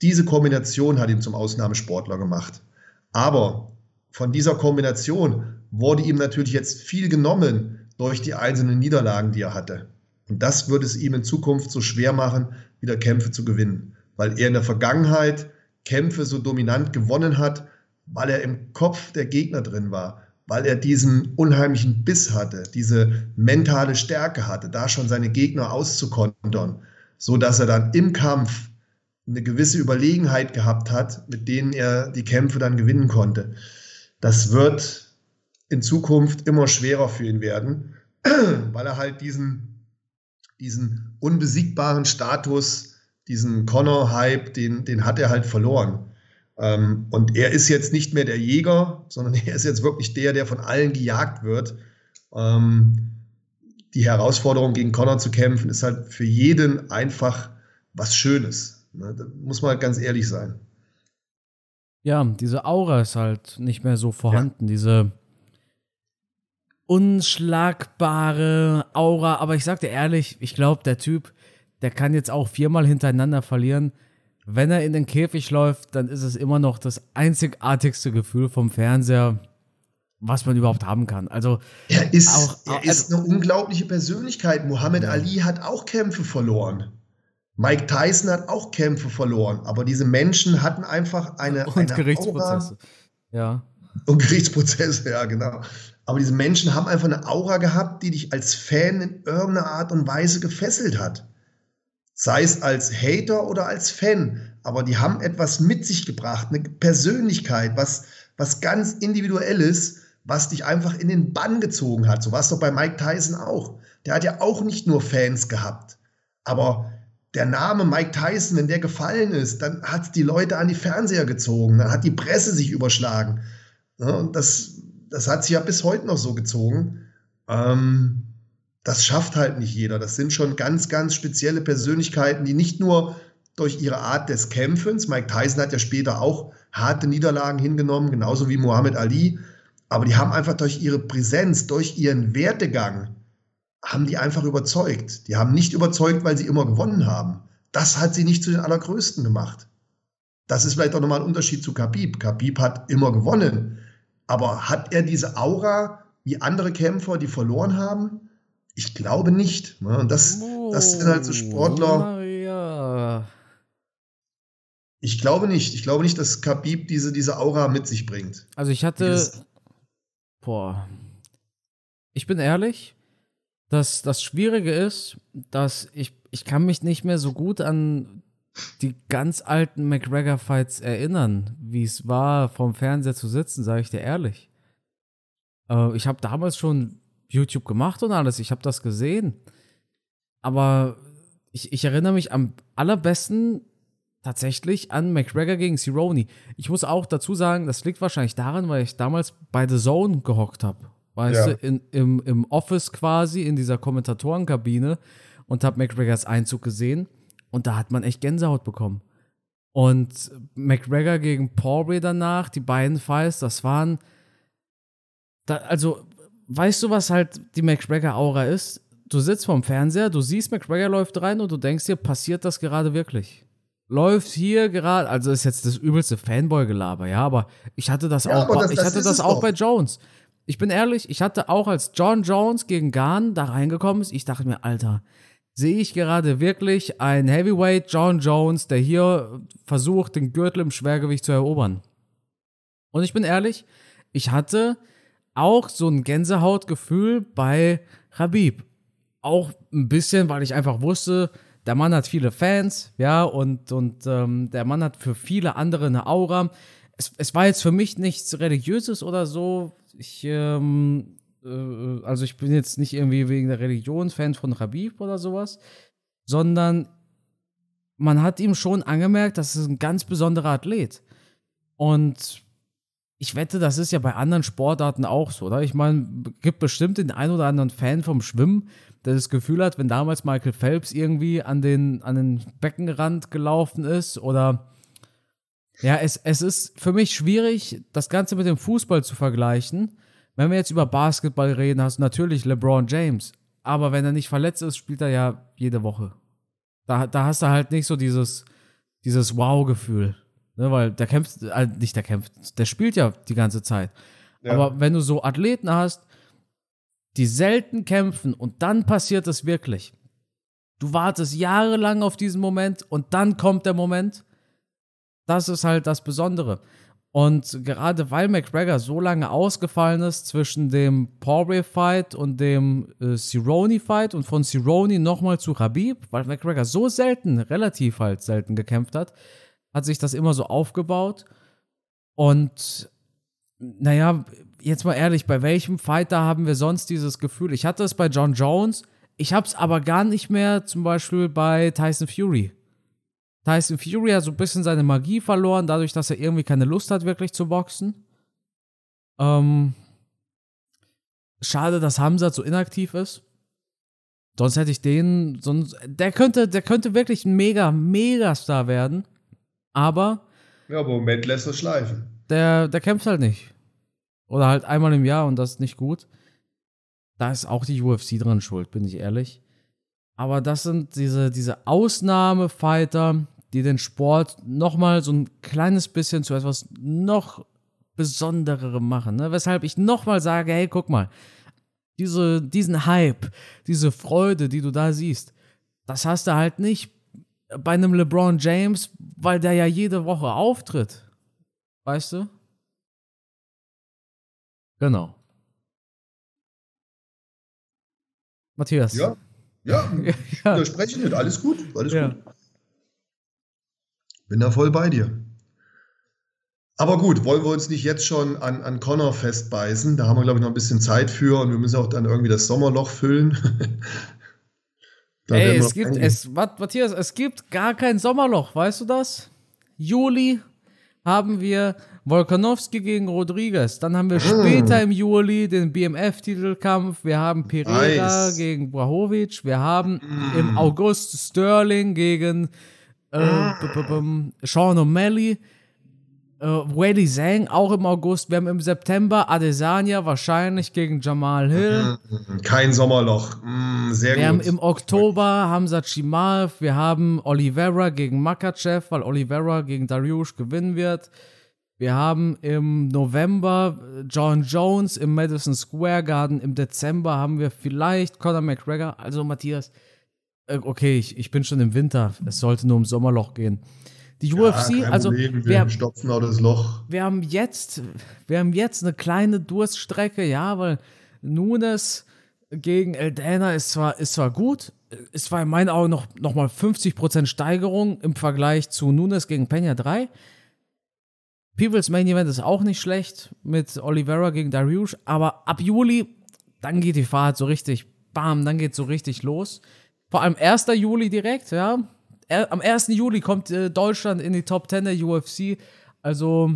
diese Kombination hat ihn zum Ausnahmesportler gemacht. Aber von dieser Kombination wurde ihm natürlich jetzt viel genommen durch die einzelnen Niederlagen, die er hatte. Und das wird es ihm in Zukunft so schwer machen, wieder Kämpfe zu gewinnen, weil er in der Vergangenheit Kämpfe so dominant gewonnen hat, weil er im Kopf der Gegner drin war, weil er diesen unheimlichen Biss hatte, diese mentale Stärke hatte, da schon seine Gegner auszukontern, so dass er dann im Kampf eine gewisse Überlegenheit gehabt hat, mit denen er die Kämpfe dann gewinnen konnte. Das wird in Zukunft immer schwerer für ihn werden, (clears throat) weil er halt diesen, diesen unbesiegbaren Status, diesen Connor-Hype, den, den hat er halt verloren. Ähm, und er ist jetzt nicht mehr der Jäger, sondern (laughs) er ist jetzt wirklich der, der von allen gejagt wird. Ähm, die Herausforderung gegen Connor zu kämpfen, ist halt für jeden einfach was Schönes. Ne? Da muss man ganz ehrlich sein. Ja, diese Aura ist halt nicht mehr so vorhanden, ja. diese unschlagbare Aura. Aber ich sag dir ehrlich, ich glaube, der Typ, der kann jetzt auch viermal hintereinander verlieren. Wenn er in den Käfig läuft, dann ist es immer noch das einzigartigste Gefühl vom Fernseher, was man überhaupt haben kann. Also er ist, auch, er ist also, eine unglaubliche Persönlichkeit. Muhammad ja. Ali hat auch Kämpfe verloren. Mike Tyson hat auch Kämpfe verloren, aber diese Menschen hatten einfach eine, und eine Gerichtsprozesse. Aura. Ja. Und Gerichtsprozesse, ja, genau. Aber diese Menschen haben einfach eine Aura gehabt, die dich als Fan in irgendeiner Art und Weise gefesselt hat. Sei es als Hater oder als Fan. Aber die haben etwas mit sich gebracht, eine Persönlichkeit, was, was ganz Individuelles, was dich einfach in den Bann gezogen hat. So war es doch bei Mike Tyson auch. Der hat ja auch nicht nur Fans gehabt. Aber der Name Mike Tyson, wenn der gefallen ist, dann hat die Leute an die Fernseher gezogen, dann hat die Presse sich überschlagen. Ja, und das, das hat sich ja bis heute noch so gezogen. Ähm, das schafft halt nicht jeder. Das sind schon ganz, ganz spezielle Persönlichkeiten, die nicht nur durch ihre Art des Kämpfens, Mike Tyson hat ja später auch harte Niederlagen hingenommen, genauso wie Muhammad Ali, aber die haben einfach durch ihre Präsenz, durch ihren Wertegang, haben die einfach überzeugt. Die haben nicht überzeugt, weil sie immer gewonnen haben. Das hat sie nicht zu den Allergrößten gemacht. Das ist vielleicht auch nochmal ein Unterschied zu Khabib. Khabib hat immer gewonnen. Aber hat er diese Aura wie andere Kämpfer, die verloren haben? Ich glaube nicht. Ne? Und das, das sind halt so Sportler. Ja. Ich glaube nicht. Ich glaube nicht, dass Khabib diese, diese Aura mit sich bringt. Also ich hatte. Dieses, boah. Ich bin ehrlich, dass das Schwierige ist, dass ich, ich kann mich nicht mehr so gut an die ganz alten McGregor-Fights erinnern, wie es war, vorm Fernseher zu sitzen, sage ich dir ehrlich. Äh, ich habe damals schon YouTube gemacht und alles, ich habe das gesehen. Aber ich, ich erinnere mich am allerbesten tatsächlich an McGregor gegen Cerrone. Ich muss auch dazu sagen, das liegt wahrscheinlich daran, weil ich damals bei The Zone gehockt habe. Weißt ja. du, in, im, im Office quasi, in dieser Kommentatorenkabine und habe McGregors Einzug gesehen. Und da hat man echt Gänsehaut bekommen. Und McGregor gegen Poirier danach, die beiden Fights, das waren. Da, also, weißt du, was halt die McGregor-Aura ist? Du sitzt vorm Fernseher, du siehst, McGregor läuft rein und du denkst dir, passiert das gerade wirklich? Läuft hier gerade, also ist jetzt das übelste Fanboy-Gelaber, ja, aber ich hatte das ja, auch, das, ich das hatte das auch bei Jones. Ich bin ehrlich, ich hatte auch als John Jones gegen Garn da reingekommen ist, ich dachte mir, Alter, sehe ich gerade wirklich ein Heavyweight John Jones, der hier versucht, den Gürtel im Schwergewicht zu erobern. Und ich bin ehrlich, ich hatte auch so ein Gänsehautgefühl bei Habib. Auch ein bisschen, weil ich einfach wusste, der Mann hat viele Fans, ja, und, und ähm, der Mann hat für viele andere eine Aura. Es, es war jetzt für mich nichts Religiöses oder so. Ich ähm, äh, also ich bin jetzt nicht irgendwie wegen der Religion Fan von Habib oder sowas, sondern man hat ihm schon angemerkt, das ist ein ganz besonderer Athlet. Und ich wette, das ist ja bei anderen Sportarten auch so, oder? Ich meine, gibt bestimmt den ein oder anderen Fan vom Schwimmen, der das Gefühl hat, wenn damals Michael Phelps irgendwie an den, an den Beckenrand gelaufen ist oder ja, es, es ist für mich schwierig, das Ganze mit dem Fußball zu vergleichen, wenn wir jetzt über Basketball reden, hast du natürlich LeBron James. Aber wenn er nicht verletzt ist, spielt er ja jede Woche. Da, da hast du halt nicht so dieses, dieses Wow-Gefühl. Ne, weil der kämpft, äh, nicht der kämpft, der spielt ja die ganze Zeit. Ja. Aber wenn du so Athleten hast, die selten kämpfen und dann passiert es wirklich. Du wartest jahrelang auf diesen Moment und dann kommt der Moment. Das ist halt das Besondere. Und gerade weil McGregor so lange ausgefallen ist zwischen dem Poirier-Fight und dem äh, Cerrone-Fight und von Cerrone nochmal zu Habib, weil McGregor so selten, relativ halt selten gekämpft hat, hat sich das immer so aufgebaut. Und naja, jetzt mal ehrlich, bei welchem Fighter haben wir sonst dieses Gefühl? Ich hatte es bei John Jones, ich habe es aber gar nicht mehr zum Beispiel bei Tyson Fury. Tyson Fury hat so ein bisschen seine Magie verloren, dadurch, dass er irgendwie keine Lust hat, wirklich zu boxen. Ähm, schade, dass Hamza so inaktiv ist. Sonst hätte ich den, sonst, der könnte, der könnte wirklich ein mega, mega Star werden. Aber Ja, aber im Moment lässt er schleifen. Der, der kämpft halt nicht. Oder halt einmal im Jahr und das ist nicht gut. Da ist auch die UFC dran schuld, bin ich ehrlich. Aber das sind diese, diese Ausnahmefighter, die den Sport nochmal so ein kleines bisschen zu etwas noch Besondererem machen. Ne? Weshalb ich nochmal sage, hey, guck mal, diese, diesen Hype, diese Freude, die du da siehst, das hast du halt nicht bei einem LeBron James, weil der ja jede Woche auftritt. Weißt du? Genau. Matthias. Ja, ja, (laughs) ja. widerspreche nicht. Alles gut, alles ja. gut. Bin da voll bei dir. Aber gut, wollen wir uns nicht jetzt schon an, an Connor festbeißen? Da haben wir, glaube ich, noch ein bisschen Zeit für und wir müssen auch dann irgendwie das Sommerloch füllen. (laughs) Ey, es gibt, es, Matthias, es gibt gar kein Sommerloch, weißt du das? Juli haben wir Volkanovski gegen Rodriguez. Dann haben wir später im Juli den BMF-Titelkampf. Wir haben Pereira nice. gegen Brahovic. Wir haben mm. im August Sterling gegen äh, mm. Sean O'Malley. Äh, Wady Zhang auch im August. Wir haben im September Adesanya wahrscheinlich gegen Jamal Hill. Mhm. Kein Sommerloch. Mm, sehr wir gut. haben im Oktober Hamza Chimaev. Wir haben Oliveira gegen Makachev, weil Oliveira gegen Dariush gewinnen wird. Wir haben im November äh, John Jones im Madison Square Garden. Im Dezember haben wir vielleicht Conor McGregor. Also Matthias, okay, ich, ich bin schon im Winter. Es sollte nur um Sommerloch gehen. Die ja, UFC, also Problem, wir, wir stopfen auch das Loch. Wir haben jetzt, wir haben jetzt eine kleine Durststrecke, ja, weil Nunes gegen Eldana ist zwar, ist zwar gut, ist zwar in meinen Augen noch, noch mal 50% Steigerung im Vergleich zu Nunes gegen Peña 3. People's Main Event ist auch nicht schlecht mit Oliveira gegen Dariush, aber ab Juli, dann geht die Fahrt so richtig, bam, dann geht so richtig los. Vor allem 1. Juli direkt, ja, am 1. Juli kommt äh, Deutschland in die Top 10 der UFC. Also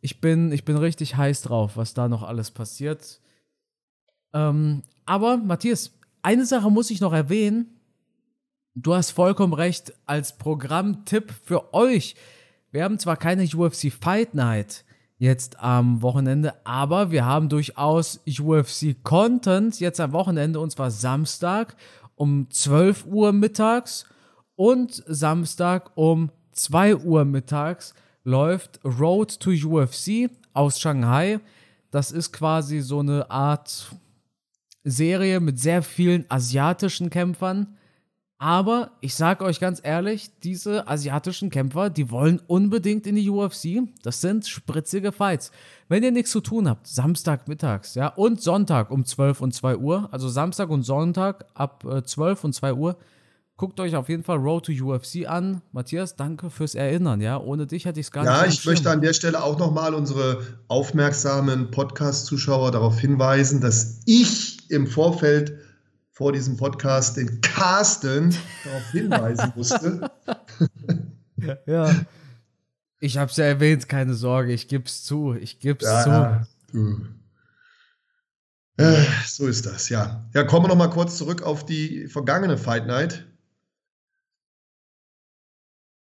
ich bin, ich bin richtig heiß drauf, was da noch alles passiert. Ähm, aber Matthias, eine Sache muss ich noch erwähnen. Du hast vollkommen recht, als Programmtipp für euch. Wir haben zwar keine UFC Fight Night jetzt am Wochenende, aber wir haben durchaus UFC Content jetzt am Wochenende und zwar Samstag um 12 Uhr mittags und Samstag um 2 Uhr mittags läuft Road to UFC aus Shanghai. Das ist quasi so eine Art Serie mit sehr vielen asiatischen Kämpfern. Aber ich sage euch ganz ehrlich, diese asiatischen Kämpfer, die wollen unbedingt in die UFC. Das sind spritzige Fights. Wenn ihr nichts zu tun habt, Samstag mittags, ja, und Sonntag um 12 und 2 Uhr, also Samstag und Sonntag ab äh, 12 und 2 Uhr, Guckt euch auf jeden Fall Road to UFC an. Matthias, danke fürs Erinnern. Ja, ohne dich hätte ich es gar ja, nicht. Ja, ich möchte an der Stelle auch nochmal unsere aufmerksamen Podcast-Zuschauer darauf hinweisen, dass ich im Vorfeld vor diesem Podcast den Carsten darauf (laughs) hinweisen musste. ja. Ich habe es ja erwähnt, keine Sorge, ich gebe es zu, ich gebe es ja, zu. Äh, so ist das, ja. Ja, kommen wir noch mal kurz zurück auf die vergangene Fight Night.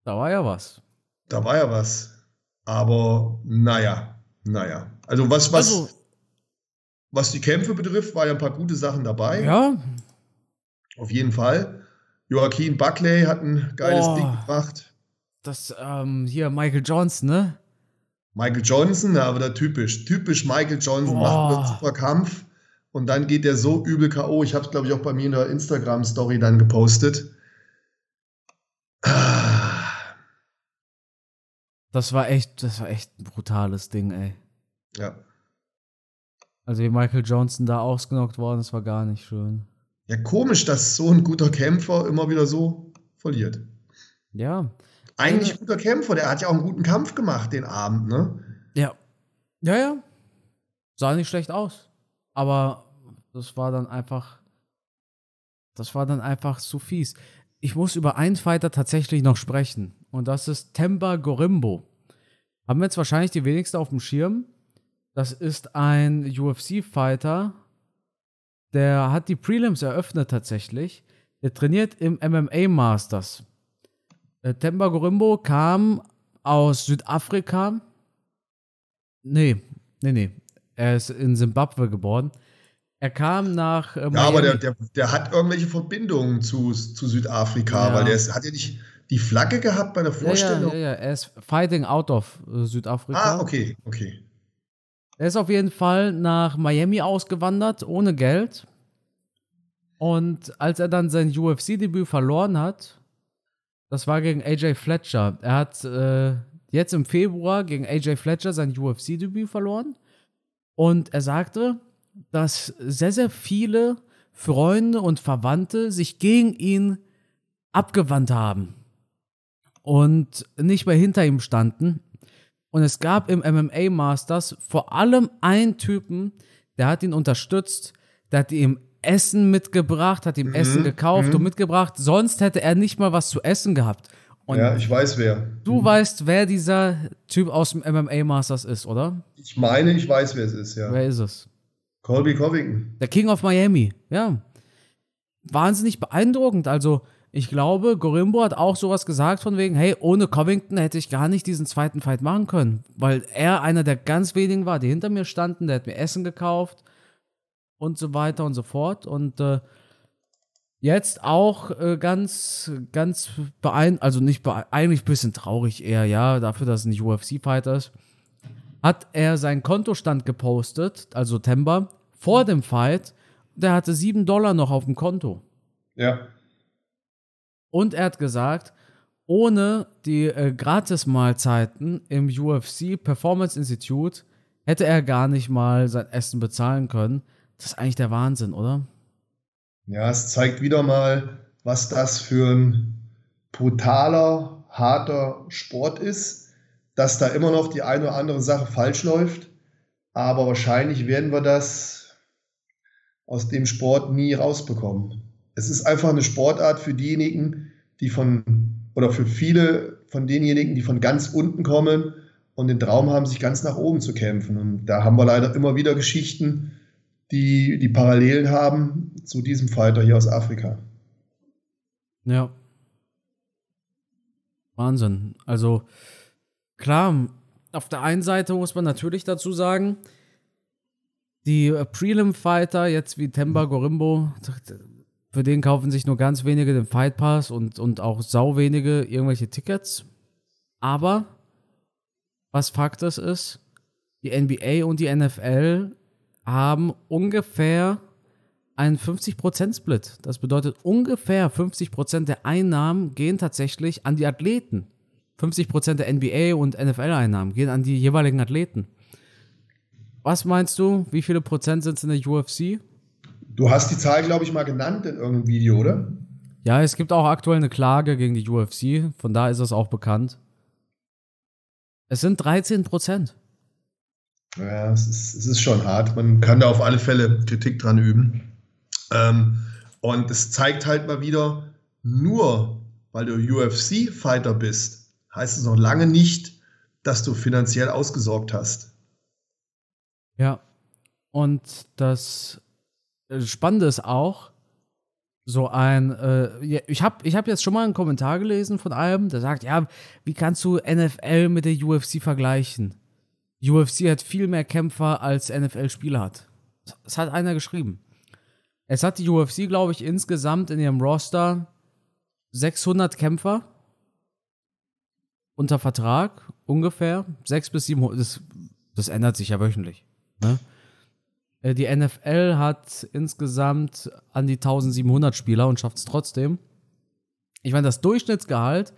Da war ja was. Da war ja was. Aber naja, naja. Also was, was, also, was die Kämpfe betrifft, war ja ein paar gute Sachen dabei. Ja. Auf jeden Fall. Joaquin Buckley hat ein geiles oh, Ding gebracht. Das, ähm, hier Michael Johnson, ne? Michael Johnson, ja, aber da typisch. Typisch Michael Johnson oh. macht einen super Kampf und dann geht der so übel K.O. Ich habe es, glaube ich, auch bei mir in der Instagram-Story dann gepostet. Das war echt, das war echt ein brutales Ding, ey. Ja. Also wie Michael Johnson da ausgenockt worden, das war gar nicht schön. Ja, komisch, dass so ein guter Kämpfer immer wieder so verliert. Ja. Eigentlich ein guter Kämpfer, der hat ja auch einen guten Kampf gemacht den Abend, ne? Ja. Ja, ja. Sah nicht schlecht aus. Aber das war dann einfach. Das war dann einfach zu fies. Ich muss über einen Fighter tatsächlich noch sprechen und das ist Temba Gorimbo. Haben wir jetzt wahrscheinlich die wenigsten auf dem Schirm. Das ist ein UFC-Fighter, der hat die Prelims eröffnet tatsächlich. Der trainiert im MMA Masters. Äh, Temba Gorimbo kam aus Südafrika. Nee, nee, nee. Er ist in Simbabwe geboren. Er kam nach. Äh, ja, aber der, der, der hat irgendwelche Verbindungen zu, zu Südafrika, ja. weil der ist, hat ja nicht die Flagge gehabt bei der Vorstellung. Ja, ja, ja, er ist fighting out of äh, Südafrika. Ah, okay, okay. Er ist auf jeden Fall nach Miami ausgewandert, ohne Geld. Und als er dann sein UFC-Debüt verloren hat, das war gegen AJ Fletcher. Er hat äh, jetzt im Februar gegen AJ Fletcher sein UFC-Debüt verloren. Und er sagte, dass sehr, sehr viele Freunde und Verwandte sich gegen ihn abgewandt haben und nicht mehr hinter ihm standen. Und es gab im MMA Masters vor allem einen Typen, der hat ihn unterstützt, der hat ihm Essen mitgebracht, hat ihm mhm. Essen gekauft mhm. und mitgebracht. Sonst hätte er nicht mal was zu essen gehabt. Und ja, ich weiß wer. Du mhm. weißt, wer dieser Typ aus dem MMA Masters ist, oder? Ich meine, ich weiß, wer es ist, ja. Wer ist es? Colby Covington. Der King of Miami, ja. Wahnsinnig beeindruckend. Also, ich glaube, Gorimbo hat auch sowas gesagt von wegen, hey, ohne Covington hätte ich gar nicht diesen zweiten Fight machen können, weil er einer der ganz wenigen war, die hinter mir standen, der hat mir Essen gekauft und so weiter und so fort. Und äh, jetzt auch äh, ganz, ganz beeindruckend, also nicht eigentlich ein bisschen traurig eher, ja, dafür, dass es ein UFC-Fighter ist, hat er seinen Kontostand gepostet, also Temba, vor dem Fight. Der hatte 7 Dollar noch auf dem Konto. Ja. Und er hat gesagt, ohne die äh, Gratis-Mahlzeiten im UFC Performance Institute hätte er gar nicht mal sein Essen bezahlen können. Das ist eigentlich der Wahnsinn, oder? Ja, es zeigt wieder mal, was das für ein brutaler, harter Sport ist, dass da immer noch die eine oder andere Sache falsch läuft. Aber wahrscheinlich werden wir das aus dem Sport nie rausbekommen. Es ist einfach eine Sportart für diejenigen, die von, oder für viele von denjenigen, die von ganz unten kommen und den Traum haben, sich ganz nach oben zu kämpfen. Und da haben wir leider immer wieder Geschichten, die, die Parallelen haben zu diesem Fighter hier aus Afrika. Ja. Wahnsinn. Also, klar, auf der einen Seite muss man natürlich dazu sagen, die Prelim-Fighter, jetzt wie Temba Gorimbo, für den kaufen sich nur ganz wenige den Fight Pass und, und auch sau wenige irgendwelche Tickets. Aber was Fakt ist, ist, die NBA und die NFL haben ungefähr einen 50%-Split. Das bedeutet, ungefähr 50% der Einnahmen gehen tatsächlich an die Athleten. 50% der NBA und NFL-Einnahmen gehen an die jeweiligen Athleten. Was meinst du, wie viele Prozent sind es in der UFC? Du hast die Zahl, glaube ich, mal genannt in irgendeinem Video, oder? Ja, es gibt auch aktuell eine Klage gegen die UFC, von da ist es auch bekannt. Es sind 13 Prozent. Ja, es ist, es ist schon hart. Man kann da auf alle Fälle Kritik dran üben. Ähm, und es zeigt halt mal wieder, nur weil du UFC-Fighter bist, heißt es noch lange nicht, dass du finanziell ausgesorgt hast. Ja. Und das Spannende ist auch, so ein, äh, ich habe ich hab jetzt schon mal einen Kommentar gelesen von einem, der sagt, ja, wie kannst du NFL mit der UFC vergleichen? UFC hat viel mehr Kämpfer als NFL-Spieler hat. Das hat einer geschrieben. Es hat die UFC, glaube ich, insgesamt in ihrem Roster 600 Kämpfer unter Vertrag, ungefähr. 6 bis 700. Das, das ändert sich ja wöchentlich. Ne? Äh, die NFL hat insgesamt an die 1700 Spieler und schafft es trotzdem. Ich meine, das Durchschnittsgehalt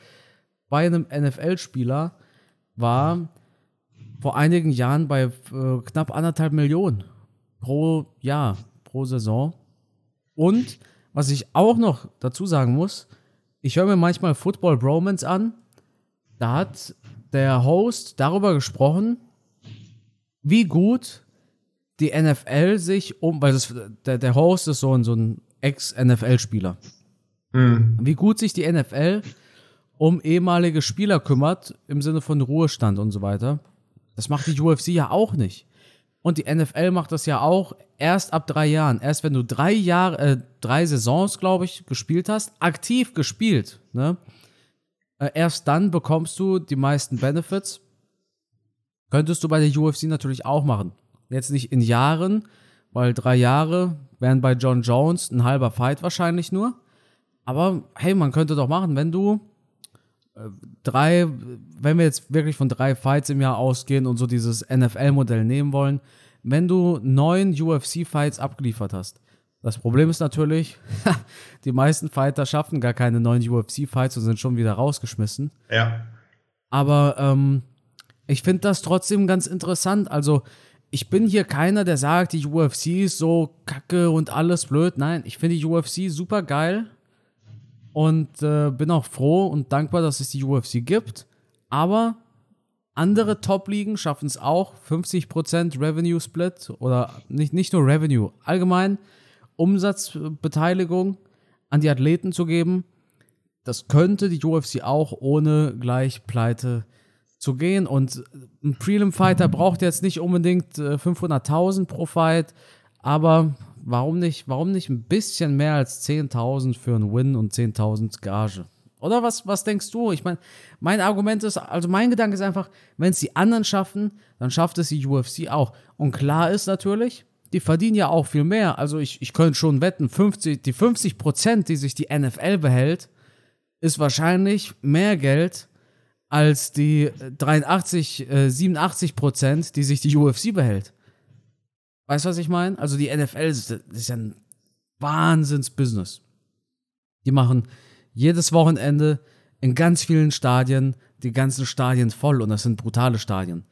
bei einem NFL-Spieler war vor einigen Jahren bei äh, knapp anderthalb Millionen pro Jahr, pro Saison. Und was ich auch noch dazu sagen muss, ich höre mir manchmal Football Bromance an. Da hat der Host darüber gesprochen, wie gut die NFL sich um, weil das, der, der Host ist so ein, so ein Ex-NFL-Spieler. Mhm. Wie gut sich die NFL um ehemalige Spieler kümmert, im Sinne von Ruhestand und so weiter. Das macht die UFC ja auch nicht. Und die NFL macht das ja auch erst ab drei Jahren. Erst wenn du drei Jahre, äh, drei Saisons, glaube ich, gespielt hast, aktiv gespielt, ne? Äh, erst dann bekommst du die meisten Benefits. Könntest du bei der UFC natürlich auch machen. Jetzt nicht in Jahren, weil drei Jahre wären bei John Jones ein halber Fight wahrscheinlich nur. Aber hey, man könnte doch machen, wenn du drei, wenn wir jetzt wirklich von drei Fights im Jahr ausgehen und so dieses NFL-Modell nehmen wollen, wenn du neun UFC-Fights abgeliefert hast. Das Problem ist natürlich, (laughs) die meisten Fighter schaffen gar keine neuen UFC-Fights und sind schon wieder rausgeschmissen. Ja. Aber ähm, ich finde das trotzdem ganz interessant. Also, ich bin hier keiner, der sagt, die UFC ist so kacke und alles blöd. Nein, ich finde die UFC super geil und äh, bin auch froh und dankbar, dass es die UFC gibt. Aber andere Top-Ligen schaffen es auch, 50% Revenue Split oder nicht, nicht nur Revenue, allgemein Umsatzbeteiligung an die Athleten zu geben. Das könnte die UFC auch ohne gleich pleite zu gehen. Und ein Prelim-Fighter braucht jetzt nicht unbedingt 500.000 äh, pro Fight, aber warum nicht, warum nicht ein bisschen mehr als 10.000 für einen Win und 10.000 Gage? Oder was, was denkst du? Ich meine, mein Argument ist, also mein Gedanke ist einfach, wenn es die anderen schaffen, dann schafft es die UFC auch. Und klar ist natürlich, die verdienen ja auch viel mehr. Also ich, ich könnte schon wetten, 50, die 50 Prozent, die sich die NFL behält, ist wahrscheinlich mehr Geld als die 83, äh, 87 Prozent, die sich die UFC behält. Weißt du, was ich meine? Also die NFL ist, ist ja ein Wahnsinns-Business. Die machen jedes Wochenende in ganz vielen Stadien die ganzen Stadien voll und das sind brutale Stadien.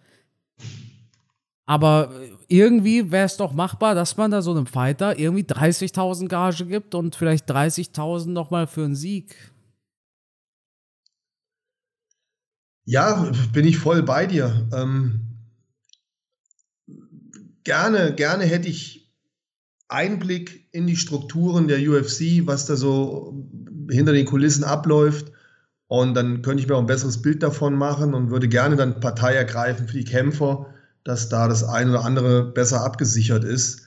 Aber irgendwie wäre es doch machbar, dass man da so einem Fighter irgendwie 30.000 Gage gibt und vielleicht 30.000 nochmal für einen Sieg. Ja, bin ich voll bei dir. Ähm, gerne, gerne hätte ich Einblick in die Strukturen der UFC, was da so hinter den Kulissen abläuft. Und dann könnte ich mir auch ein besseres Bild davon machen und würde gerne dann Partei ergreifen für die Kämpfer, dass da das eine oder andere besser abgesichert ist.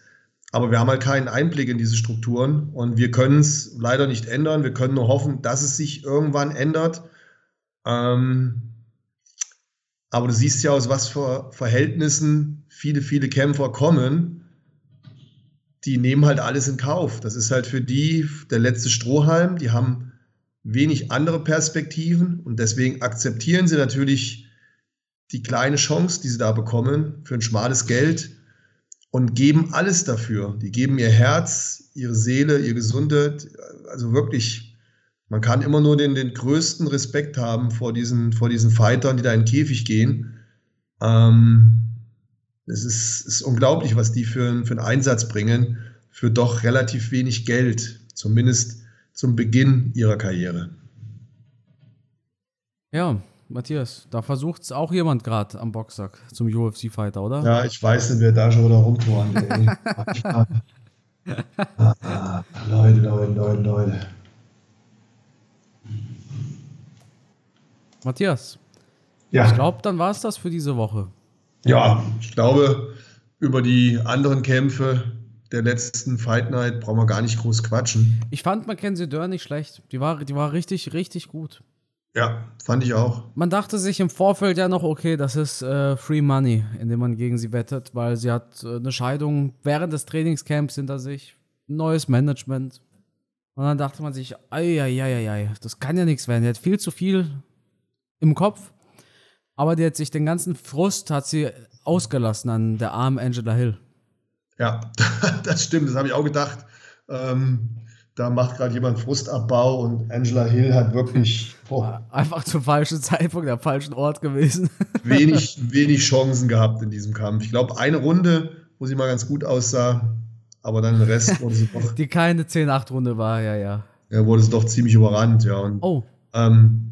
Aber wir haben halt keinen Einblick in diese Strukturen und wir können es leider nicht ändern. Wir können nur hoffen, dass es sich irgendwann ändert. Ähm, aber du siehst ja, aus was für Verhältnissen viele, viele Kämpfer kommen. Die nehmen halt alles in Kauf. Das ist halt für die der letzte Strohhalm. Die haben wenig andere Perspektiven und deswegen akzeptieren sie natürlich die kleine Chance, die sie da bekommen, für ein schmales Geld und geben alles dafür. Die geben ihr Herz, ihre Seele, ihre Gesundheit. Also wirklich man kann immer nur den, den größten Respekt haben vor diesen, vor diesen Fightern, die da in den Käfig gehen. Ähm, es ist, ist unglaublich, was die für, für einen Einsatz bringen, für doch relativ wenig Geld, zumindest zum Beginn ihrer Karriere. Ja, Matthias, da versucht es auch jemand gerade am Boxsack zum UFC-Fighter, oder? Ja, ich weiß nicht, wer da schon wieder rumturnt. (laughs) Leute, Leute, Leute, Leute. Matthias. Ja. Ich glaube, dann war es das für diese Woche. Ja, ich glaube, über die anderen Kämpfe der letzten Fight Night brauchen wir gar nicht groß quatschen. Ich fand Mackenzie Dörr nicht schlecht. Die war, die war richtig, richtig gut. Ja, fand ich auch. Man dachte sich im Vorfeld ja noch, okay, das ist äh, Free Money, indem man gegen sie wettet, weil sie hat äh, eine Scheidung während des Trainingscamps hinter sich, neues Management. Und dann dachte man sich, ei, ei, ei, ei, das kann ja nichts werden. Die hat viel zu viel im Kopf. Aber die hat sich den ganzen Frust hat sie ausgelassen an der armen Angela Hill. Ja, (laughs) das stimmt. Das habe ich auch gedacht. Ähm, da macht gerade jemand Frustabbau und Angela Hill hat wirklich oh, einfach zum falschen Zeitpunkt am falschen Ort gewesen. (laughs) wenig, wenig Chancen gehabt in diesem Kampf. Ich glaube, eine Runde, wo sie mal ganz gut aussah, aber dann der Rest wurde sie doch. Die keine 10-8-Runde war, ja, ja. Ja, wurde sie doch ziemlich überrannt, ja. Und, oh. Ähm,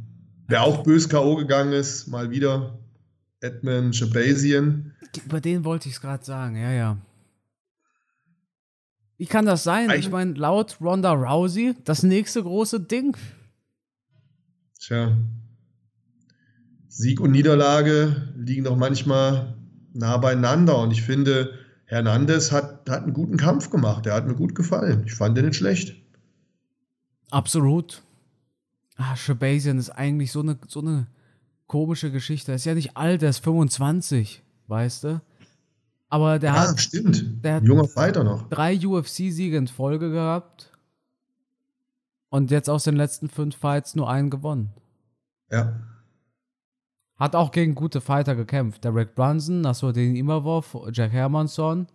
Wer auch bös K.O. gegangen ist, mal wieder, Edmund Shabazian. Über den wollte ich es gerade sagen, ja, ja. Wie kann das sein? Ich meine, laut Ronda Rousey, das nächste große Ding. Tja. Sieg und Niederlage liegen doch manchmal nah beieinander. Und ich finde, Hernandez hat, hat einen guten Kampf gemacht. Der hat mir gut gefallen. Ich fand den nicht schlecht. Absolut. Ah, Shabazian ist eigentlich so eine, so eine komische Geschichte. Er ist ja nicht alt, er ist 25, weißt du? Aber der Ja, hat, stimmt. der hat Junger Fighter noch. drei UFC-Siege in Folge gehabt. Und jetzt aus den letzten fünf Fights nur einen gewonnen. Ja. Hat auch gegen gute Fighter gekämpft. Derek Brunson, Nasruddin Imavov, Jack Hermansson.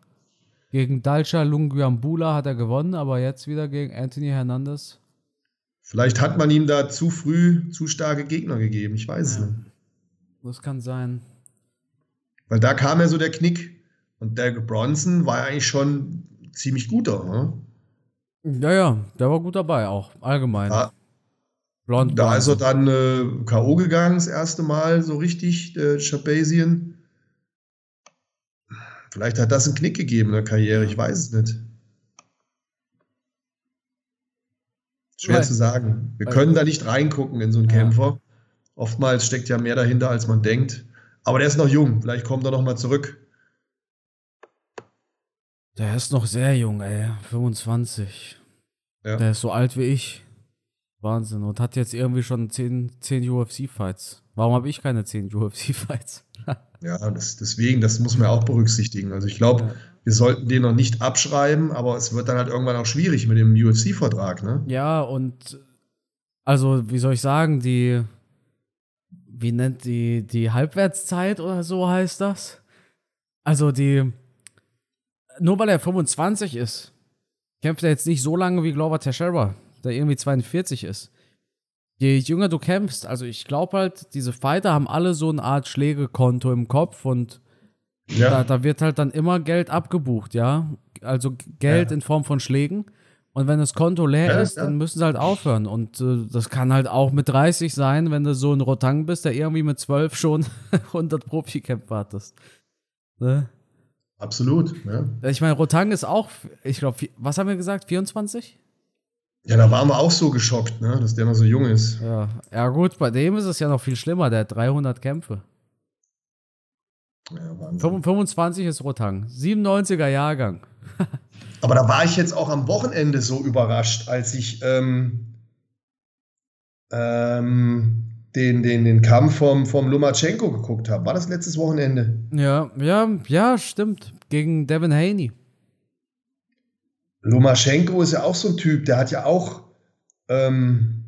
Gegen Dalcha Lungiambula hat er gewonnen, aber jetzt wieder gegen Anthony Hernandez. Vielleicht hat man ihm da zu früh zu starke Gegner gegeben. Ich weiß es Ja. nicht. Das kann sein. Weil da kam ja so der Knick. Und Derek Bronson war ja eigentlich schon ziemlich guter. Ne? Ja, ja, der war gut dabei auch, allgemein. Da, Blond. da ist er dann äh, K.O. gegangen, das erste Mal so richtig, äh, Shabazian. Vielleicht hat das einen Knick gegeben in der Karriere, ich weiß es nicht. Schwer Weil- zu sagen. Wir können da nicht reingucken in so einen Ja. Kämpfer. Oftmals steckt ja mehr dahinter, als man denkt. Aber der ist noch jung, vielleicht kommt er noch mal zurück. Der ist noch sehr jung, ey. 25. Ja. Der ist so alt wie ich. Wahnsinn. Und hat jetzt irgendwie schon 10, 10 UFC-Fights. Warum habe ich keine 10 (laughs) UFC-Fights? Ja, das, deswegen, das muss man ja auch berücksichtigen. Also ich glaube, Ja. wir sollten den noch nicht abschreiben, aber es wird dann halt irgendwann auch schwierig mit dem UFC-Vertrag, ne? Ja, und also, wie soll ich sagen, die, wie nennt die, die Halbwertszeit oder so heißt das? Also die, nur weil er 25 ist, kämpft er jetzt nicht so lange wie Glover Teixeira, der irgendwie 42 ist. Je jünger du kämpfst, also ich glaube halt, diese Fighter haben alle so eine Art Schlägekonto im Kopf und da, Ja, da wird halt dann immer Geld abgebucht, ja. Also Geld Ja. in Form von Schlägen. Und wenn das Konto leer Ja, ist, dann müssen sie halt aufhören. Und äh, das kann halt auch mit 30 sein, wenn du so ein Rotang bist, der irgendwie mit 12 schon (laughs) 100 Profikämpfe hattest. Ne? absolut. Ja. Ich meine, Rotang ist auch, ich glaube, was haben wir gesagt? 24? Ja, da waren wir auch so geschockt, ne? dass der noch so jung ist. Ja. Ja, gut, bei dem ist es ja noch viel schlimmer. Der hat 300 Kämpfe. Ja, Wahnsinn. 25 ist Rotang. 97er Jahrgang. (laughs) Aber da war ich jetzt auch am Wochenende so überrascht, als ich ähm, ähm, den, den, den Kampf vom, vom Lomachenko geguckt habe. War das letztes Wochenende? Ja, ja, ja, stimmt. Gegen Devin Haney. Lomachenko ist ja auch so ein Typ, der hat ja auch ähm,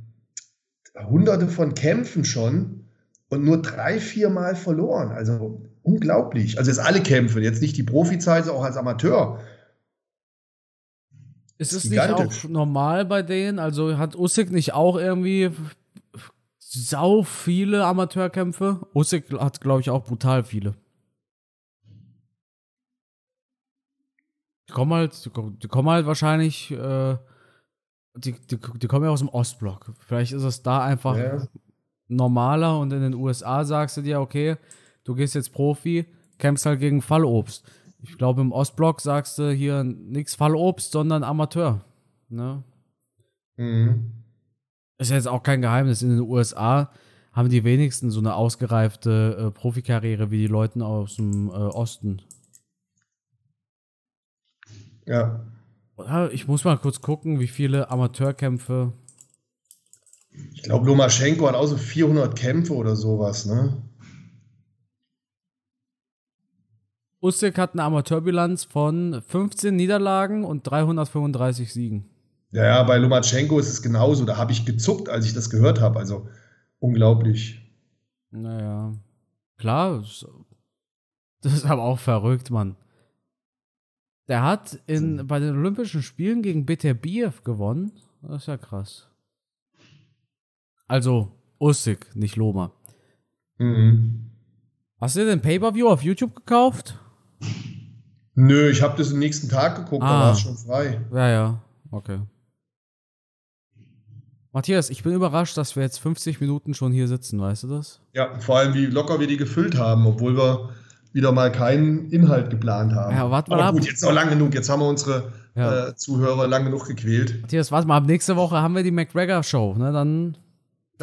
hunderte von Kämpfen schon und nur drei, vier Mal verloren. Also unglaublich. Also jetzt alle Kämpfe, jetzt nicht die Profizeit, auch als Amateur. Ist es nicht auch normal bei denen? Also hat Usyk nicht auch irgendwie sau viele Amateurkämpfe? Usyk hat, glaube ich, auch brutal viele. Kommen halt, die kommen- halt wahrscheinlich, äh, die, die, die kommen ja aus dem Ostblock. Vielleicht ist es da einfach Ja. normaler und in den USA sagst du dir, okay, du gehst jetzt Profi, kämpfst halt gegen Fallobst. Ich glaube, im Ostblock sagst du hier nichts Fallobst, sondern Amateur. Ne? Mhm. Ist ja jetzt auch kein Geheimnis. In den USA haben die wenigsten so eine ausgereifte äh, Profikarriere wie die Leute aus dem äh, Osten. Ja. Ich muss mal kurz gucken, wie viele Amateurkämpfe. Ich glaube, Lomachenko hat auch so 400 Kämpfe oder sowas, ne? Usyk hat eine Amateurbilanz von 15 Niederlagen und 335 Siegen. Ja, ja, bei Lomachenko ist es genauso. Da habe ich gezuckt, als ich das gehört habe. Also unglaublich. Naja. Klar, das das ist aber auch verrückt, Mann. Der hat in, bei den Olympischen Spielen gegen Beterbiev gewonnen. Das ist ja krass. Also, Usyk, nicht Loma. Mhm. Hast du den Pay-Per-View auf YouTube gekauft? (laughs) Nö, ich habe das am nächsten Tag geguckt, Ah. da war es schon frei. Ja, ja, okay. Matthias, ich bin überrascht, dass wir jetzt 50 Minuten schon hier sitzen, weißt du das? Ja, vor allem, wie locker wir die gefüllt haben, obwohl wir wieder mal keinen Inhalt geplant haben. Ja, warte mal Aber ab. gut, jetzt auch lang genug. Jetzt haben wir unsere Ja. äh, Zuhörer lang genug gequält. Matthias, warte mal, ab nächste Woche haben wir die McGregor-Show, ne? Dann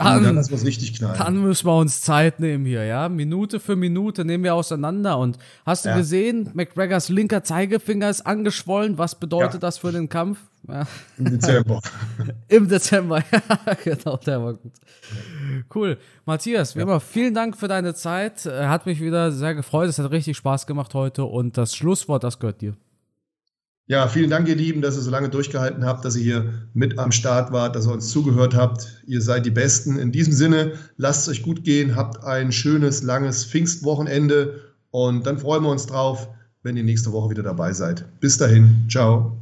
dann, dann lassen wir es richtig knallen. Dann müssen wir uns Zeit nehmen hier, ja. Minute für Minute nehmen wir auseinander. Und hast du ja. gesehen, McGregors linker Zeigefinger ist angeschwollen. Was bedeutet ja. das für den Kampf? Ja. Im Dezember. (laughs) Im Dezember, ja, (laughs) genau, der war gut. Cool. Matthias, wie immer, vielen Dank für deine Zeit. Hat mich wieder sehr gefreut. Es hat richtig Spaß gemacht heute. Und das Schlusswort, das gehört dir. Ja, vielen Dank, ihr Lieben, dass ihr so lange durchgehalten habt, dass ihr hier mit am Start wart, dass ihr uns zugehört habt. Ihr seid die Besten. In diesem Sinne, lasst es euch gut gehen, habt ein schönes, langes Pfingstwochenende und dann freuen wir uns drauf, wenn ihr nächste Woche wieder dabei seid. Bis dahin, ciao.